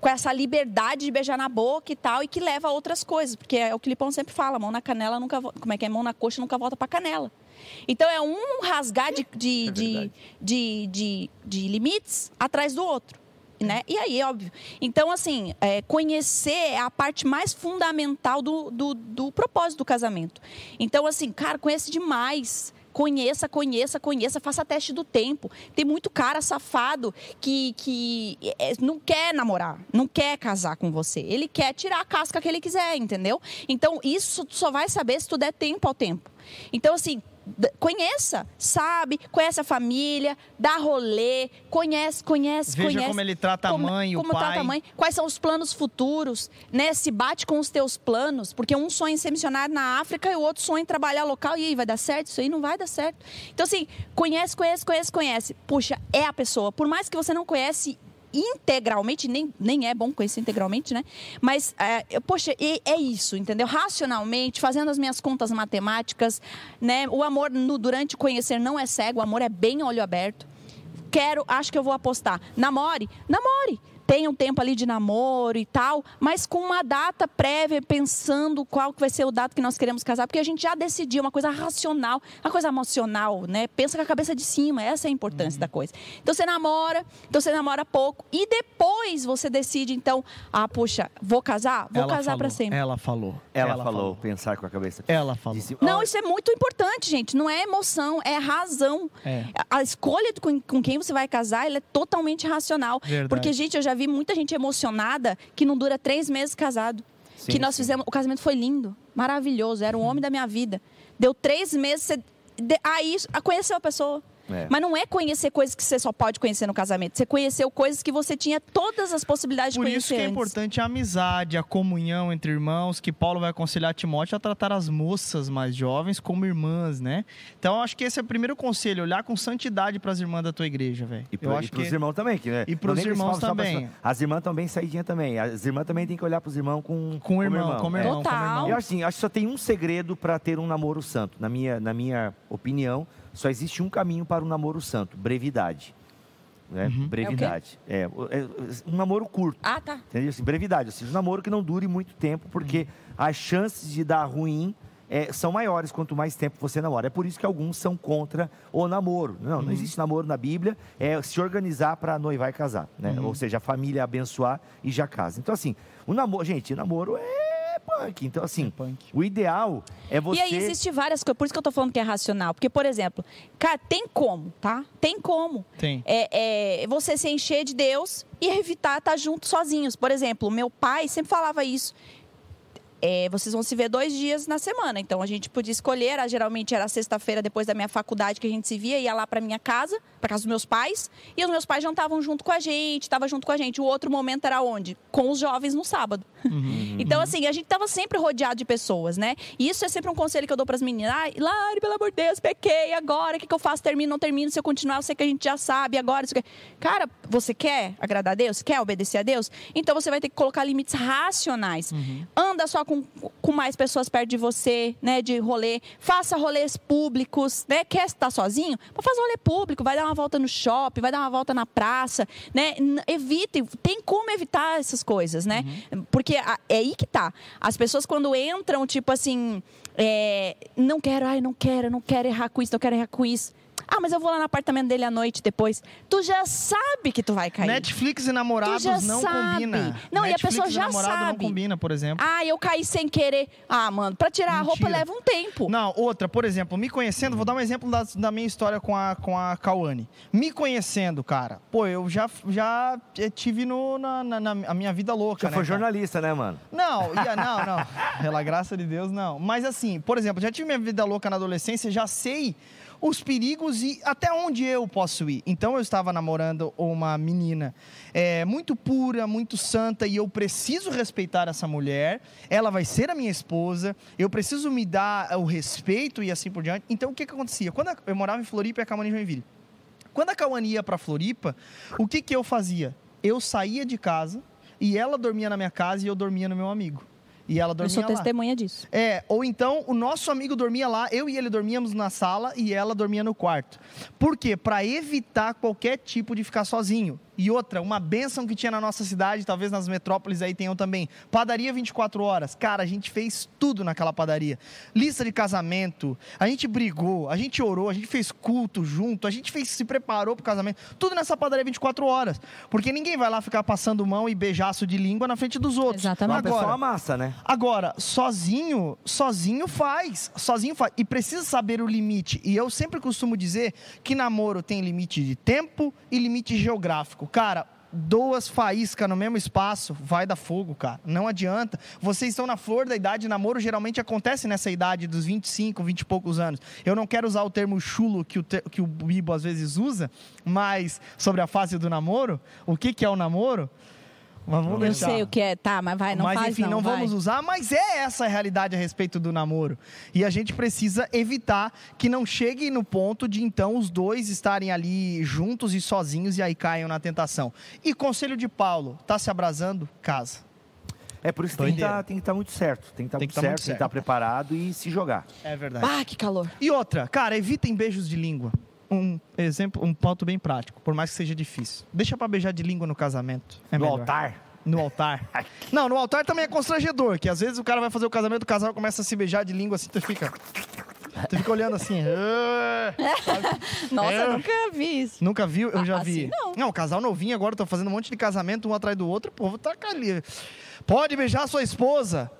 com essa liberdade de beijar na boca e tal, e que leva a outras coisas. Porque é o que o Lipão sempre fala, mão na canela nunca Como é que é? Mão na coxa nunca volta pra canela. Então é um rasgar de, de,
É
de, de, de- de limites atrás do outro. Né? E aí, óbvio. Então, assim, é, conhecer é a parte mais fundamental do, do, do propósito do casamento. Então, assim, cara, conhece demais. Conheça, conheça, conheça, faça teste do tempo. Tem muito cara safado que, que é, não quer namorar, não quer casar com você. Ele quer tirar a casca que ele quiser, entendeu? Então, isso tu só vai saber se tu der tempo ao tempo. Então, assim, conheça, sabe, conhece a família, dá rolê, conhece, conhece,
Veja
conhece.
como ele trata a
como-
mãe, o
como trata
pai.
a mãe, quais são os planos futuros, né? Se bate com os teus planos, porque um sonha em ser missionário na África e o outro sonha em trabalhar local. E aí, vai dar certo? Isso aí não vai dar certo. Então, assim, conhece, conhece, conhece, conhece. Puxa, é a pessoa. Por mais que você não conhece integralmente, nem, nem é bom conhecer integralmente, né? Mas, é, poxa, e- é isso, entendeu? Racionalmente, fazendo as minhas contas matemáticas, né? O amor no- durante conhecer não é cego, o amor é bem olho aberto quero, acho que eu vou apostar. Namore, namore. Tenha um tempo ali de namoro e tal, mas com uma data prévia, pensando qual que vai ser o data que nós queremos casar, porque a gente já decidiu uma coisa racional, uma coisa emocional, né? Pensa com a cabeça de cima, essa é a importância da coisa. Então você namora, então você namora pouco e depois você decide então, ah, puxa, vou casar, vou
Ela
casar
falou,
para sempre.
Ela falou.
Ela, falou, pensar com a cabeça.
Ela falou.
Disse,
Não,
"Olha,
isso é muito importante, gente. Não é emoção, é razão.
É.
A escolha de com, com quem você vai casar ela é totalmente racional.
Verdade.
Porque, gente, eu já vi muita gente emocionada que não dura três meses casado.
Sim,
que nós
sim.
fizemos. O casamento foi lindo, maravilhoso. Era o homem da minha vida. Deu três meses. Você, de- aí a- conheceu a pessoa.
É.
Mas não é conhecer coisas que você só pode conhecer no casamento. Você conheceu coisas que você tinha todas as possibilidades
Por
de
isso
conhecer
que é
antes.
importante a amizade, a comunhão entre irmãos, que Paulo vai aconselhar Timóteo a tratar as moças mais jovens como irmãs, né? Então, eu acho que esse é o primeiro conselho, olhar com santidade para as irmãs da tua igreja, velho.
E,
Eu
pro,
acho
e pros
que
irmãos também. Que, né?
E pros irmãos
só pra-
também.
As irmãs também saidinha também. As irmãs também têm que olhar pros irmãos com,
com o irmão, como
é.
irmão, como
Total.
irmão.
Eu acho assim, acho que só tem um segredo para ter um namoro santo. Na minha, na minha opinião, só existe um caminho para um namoro santo: brevidade. Né?
Uhum.
Brevidade. É, é, um namoro curto.
Ah, tá.
Entendeu? Assim, brevidade. Ou seja, um namoro que não dure muito tempo, porque as chances de dar ruim é, são maiores quanto mais tempo você namora. É por isso que alguns são contra o namoro. Não, não existe namoro na Bíblia. É se organizar para noivar e casar. Né? Ou seja, a família abençoar e já casa. Então, assim, o namoro... Gente, namoro é punk. Então, assim,
É punk.
o ideal é você...
E aí existe várias coisas, por isso que eu tô falando que é racional. Porque, por exemplo, cara, tem como, tá? Tem como.
Tem.
É, é, você se encher de Deus e evitar estar juntos sozinhos. Por exemplo, meu pai sempre falava isso. É, vocês vão se ver dois dias na semana. Então a gente podia escolher. era- geralmente era sexta-feira depois da minha faculdade que a gente se via, ia lá para minha casa, para casa dos meus pais. E os meus pais jantavam junto com a gente, estavam junto com a gente. O outro momento era onde? Com os jovens no sábado. Então, assim, a gente tava sempre rodeado de pessoas, né? E isso é sempre um conselho que eu dou pras meninas. Ai, Lari, pelo amor de Deus, pequei, agora, o que, que eu faço? Termino, não termino? Se eu continuar, eu sei que a gente já sabe, agora, isso aqui. Cara, você quer agradar a Deus? Quer obedecer a Deus? Então você vai ter que colocar limites racionais. Anda só com, com mais pessoas perto de você, né? De rolê. Faça rolês públicos, né? Quer estar sozinho? Faz rolê público, vai dar uma volta no shopping, vai dar uma volta na praça, né? Evite, tem como evitar essas coisas, né? Porque a- é aí que tá. As pessoas quando entram, tipo assim, é, não quero, ai, não quero, não quero errar com isso, não quero errar com isso. Ah, mas eu vou lá no apartamento dele à noite depois. Tu já sabe que tu vai cair.
Netflix e namorados não
sabe.
combina.
Não, e a
Netflix
pessoa já
namorado
sabe.
não combina, por exemplo.
Ah, eu caí sem querer. Ah, mano, pra tirar a roupa
Mentira.
leva um tempo.
Não, outra, por exemplo, me conhecendo, vou dar um exemplo da, da minha história com a, com a Cauane. Me conhecendo, cara, pô, eu já, já eh, tive no, na, na- na- a minha vida louca,
Já
né,
foi
cara?
jornalista, né, mano?
Não, ia, não, não. <laughs> Pela graça de Deus, não. Mas assim, por exemplo, já tive minha vida louca na adolescência, já sei os perigos e até onde eu posso ir. Então eu estava namorando uma menina é, muito pura, muito santa e eu preciso respeitar essa mulher. Ela vai ser a minha esposa. Eu preciso me dar o respeito e assim por diante. Então o que que acontecia? Quando eu morava em Floripa e a Camani Joinville. Quando a Cauane ia para Floripa, o que que eu fazia? Eu saía de casa e ela dormia na minha casa e eu dormia no meu amigo. E ela
Eu
dormia
sou
lá.
testemunha disso.
É, ou então o nosso amigo dormia lá, eu e ele dormíamos na sala e ela dormia no quarto. Por quê? Para evitar qualquer tipo de ficar sozinho. E outra, uma benção que tinha na nossa cidade, talvez nas metrópoles aí tenham também. Padaria 24 horas. Cara, a gente fez tudo naquela padaria. Lista de casamento, a gente brigou, a gente orou, a gente fez culto junto, a gente fez, se preparou pro casamento. Tudo nessa padaria 24 horas. Porque ninguém vai lá ficar passando mão e beijaço de língua na frente dos outros.
Exatamente.
Uma pessoa
Agora,
amassa, né?
Agora, sozinho, sozinho faz. Sozinho faz. E precisa saber o limite. E eu sempre costumo dizer que namoro tem limite de tempo e limite geográfico. Cara, duas faíscas no mesmo espaço, vai dar fogo, cara. Não adianta. Vocês estão na flor da idade, namoro geralmente acontece nessa idade dos 25, 20 e poucos anos. Eu não quero usar o termo chulo que o, te- que o Bibo às vezes usa, mas sobre a fase do namoro, o que, que é o namoro? Mas vamos
Eu
deixar.
sei o que é, tá, mas vai, não
mas
faz
enfim, não,
vai.
vamos usar, mas é essa a realidade a respeito do namoro. E a gente precisa evitar que não chegue no ponto de então os dois estarem ali juntos e sozinhos e aí caiam na tentação. E conselho de Paulo, tá se abrasando? Casa.
É por isso que tem que
Doideira.
estar muito certo. Tem que estar
Tem
muito
que tá
certo,
muito
tem que estar
certo.
preparado e se jogar.
É verdade.
Ah, que calor.
E outra, cara, evitem beijos de língua. Um exemplo, um ponto bem prático, por mais que seja difícil. Deixa pra beijar de língua no casamento. É
no
melhor.
altar.
No altar. <laughs> Não, no altar também é constrangedor, que às vezes o cara vai fazer o casamento, o casal começa a se beijar de língua assim, tu fica. Tu fica olhando assim. "Ah"? <laughs>
Nossa,
É.
eu nunca vi isso.
Nunca viu? Eu já
Ah,
vi.
assim não.
casal novinho agora, tô fazendo um monte de casamento um atrás do outro, o povo tá ali. Pode beijar sua esposa.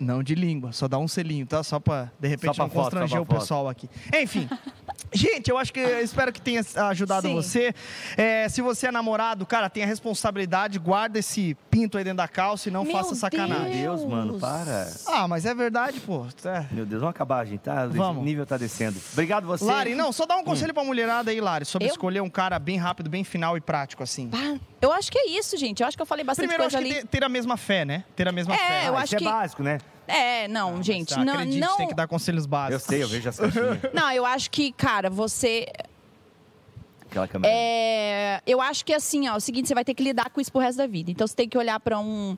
Não de língua, só dá um selinho, tá? Só pra, de repente,
pra
não
foto,
constranger
só
o pessoal aqui. Enfim. <laughs> Gente, eu acho que eu espero que tenha ajudado
Sim.
você. É, se você é namorado, cara, tenha responsabilidade, guarda esse pinto aí dentro da calça e não
Meu
faça sacanagem.
Meu Deus, mano, para.
Ah, mas é verdade, pô. É.
Meu Deus, vamos acabar, gente, tá?
Vamos.
O nível tá descendo. Obrigado você.
Lari, não, só dá um conselho pra mulherada aí, Lari, sobre
Eu?
escolher um cara bem rápido, bem final e prático, assim.
Eu acho que é isso, gente. Eu acho que eu falei bastante
Primeiro, eu acho
coisa
que
ali.
ter, ter a mesma fé, né? Ter a mesma
É,
fé.
eu
Ah,
acho
isso
que-
é básico, né?
É, não,
Mas,
gente,
tá,
não,
acredite,
não.
tem que dar conselhos
Eu
básicos.
sei, eu vejo as caixinhas. <laughs>
Não, eu acho que, cara, você.
Aquela câmera.
É, eu acho que assim, ó, é o seguinte, você vai ter que lidar com isso pro resto da vida. Então você tem que olhar pra um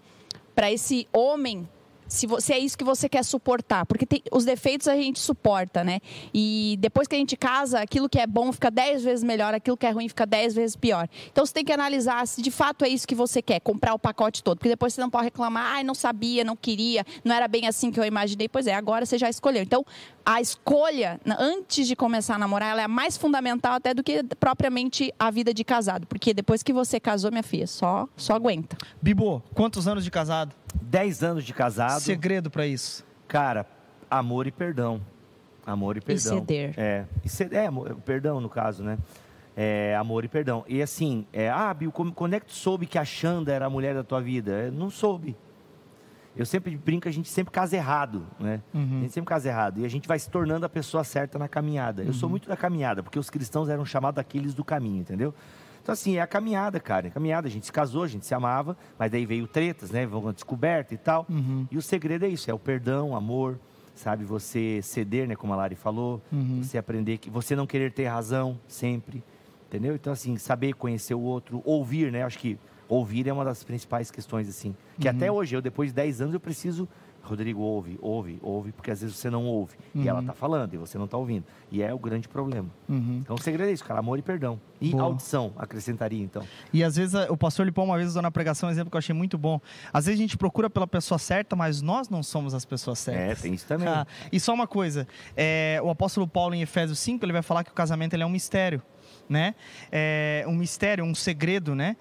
para esse homem se, vo- se é isso que você quer suportar, porque tem- os defeitos a gente suporta, né? E depois que a gente casa, aquilo que é bom fica dez vezes melhor, aquilo que é ruim fica dez vezes pior. Então você tem que analisar se de fato é isso que você quer, comprar o pacote todo, porque depois você não pode reclamar, ai, não sabia, não queria, não era bem assim que eu imaginei. Pois é, agora você já escolheu. Então a escolha, antes de começar a namorar, ela é mais fundamental até do que propriamente a vida de casado, porque depois que você casou, minha filha, só, só aguenta.
Bibo, quantos anos de casado?
10 anos de casado.
Segredo pra isso.
Cara, amor e perdão. Amor e perdão.
ceder.
É, e ceder, é, amor- perdão no caso, né? É, amor e perdão. E assim, é, ah, Bill, como- quando é que tu soube que a Xanda era a mulher da tua vida? É, não soube. Eu sempre brinco, a gente sempre casa errado, né? A gente sempre casa errado. E a gente vai se tornando a pessoa certa na caminhada. Eu sou muito da caminhada, porque os cristãos eram chamados aqueles do caminho, entendeu? Então, assim, é a caminhada, cara. É a caminhada. A gente se casou, a gente se amava, mas daí veio tretas, né? Vão descoberta e tal. E o segredo é isso: é o perdão, amor, sabe? Você ceder, né? Como a Lari falou. Você aprender que você não querer ter razão sempre, entendeu? Então, assim, saber conhecer o outro, ouvir, né? Acho que ouvir é uma das principais questões, assim. Que até hoje, eu depois de 10 anos, eu preciso. Rodrigo, ouve, ouve, ouve, porque às vezes você não ouve. E ela tá falando e você não tá ouvindo. E é o grande problema. Então o segredo é isso, cara, amor e perdão. E
Boa.
audição, acrescentaria então.
E às vezes a- o pastor Lipão uma vez usou na pregação um exemplo que eu achei muito bom. Às vezes a gente procura pela pessoa certa, mas nós não somos as pessoas certas.
É, tem isso também.
Ah, e só uma coisa, é, o apóstolo Paulo em Efésios 5, ele vai falar que o casamento ele é um mistério, né? É um mistério, um segredo, né?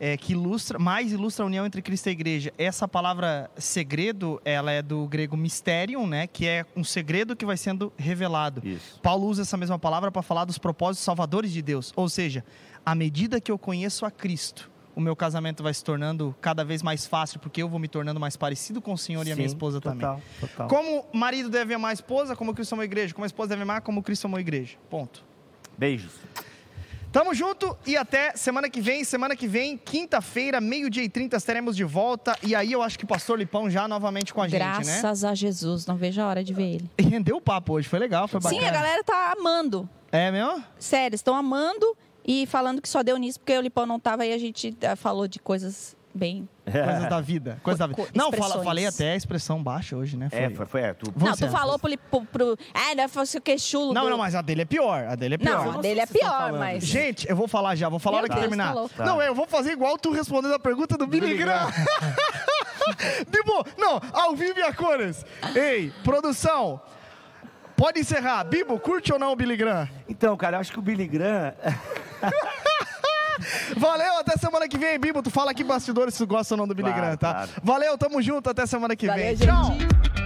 É, que ilustra, mais ilustra a união entre Cristo e a igreja. Essa palavra segredo, ela é do grego mysterium, né? Que é um segredo que vai sendo revelado.
Isso.
Paulo usa essa mesma palavra para falar dos propósitos salvadores de Deus. Ou seja, à medida que eu conheço a Cristo, o meu casamento vai se tornando cada vez mais fácil, porque eu vou me tornando mais parecido com o Senhor e a minha
Sim,
esposa também.
total, Total.
Como marido deve amar a esposa, como Cristo amou a igreja. Como a esposa deve amar, como Cristo amou a igreja. Ponto.
Beijos.
Tamo junto e até semana que vem. Semana que vem, quinta-feira, meio-dia e trinta, estaremos de volta. E aí eu acho que o pastor Lipão já novamente com a gente, né?
Graças a Jesus, não vejo a hora de ver ele. <laughs>
E rendeu o papo hoje, foi legal, foi bacana.
Sim, a galera tá amando.
É mesmo?
Sério, estão amando e falando que só deu nisso porque o Lipão não tava e a gente ah, falou de coisas bem.
Coisa da vida. Coisa da vida.
Co-
Não, fala, falei até a expressão baixa hoje, né?
É, foi, foi é, tu.
Não, tu
ser-
falou pro, pro, pro. Ah, deve fosse o queixulo.
Não,
do...
não, mas a dele é pior. A dele é pior.
Não, a
não
dele é pior, mas.
Gente, eu vou falar já, vou falar a
Meu
hora que terminar.
tá louco.
Tá.
Não, eu vou fazer igual tu respondendo a pergunta do Billy Graham. Bibo, <laughs> não, ao vivo e a cores. Ei, produção, pode encerrar. Bibo, curte ou não o Billy Graham?
Então, cara, eu acho que o Billy Graham. <laughs>
Valeu, até semana que vem, Bibo. Tu fala aqui bastidores se tu gosta ou não do Billy
Claro,
Graham, tá?
claro.
Valeu, tamo junto, até semana que
Valeu,
vem.
gente.
Tchau.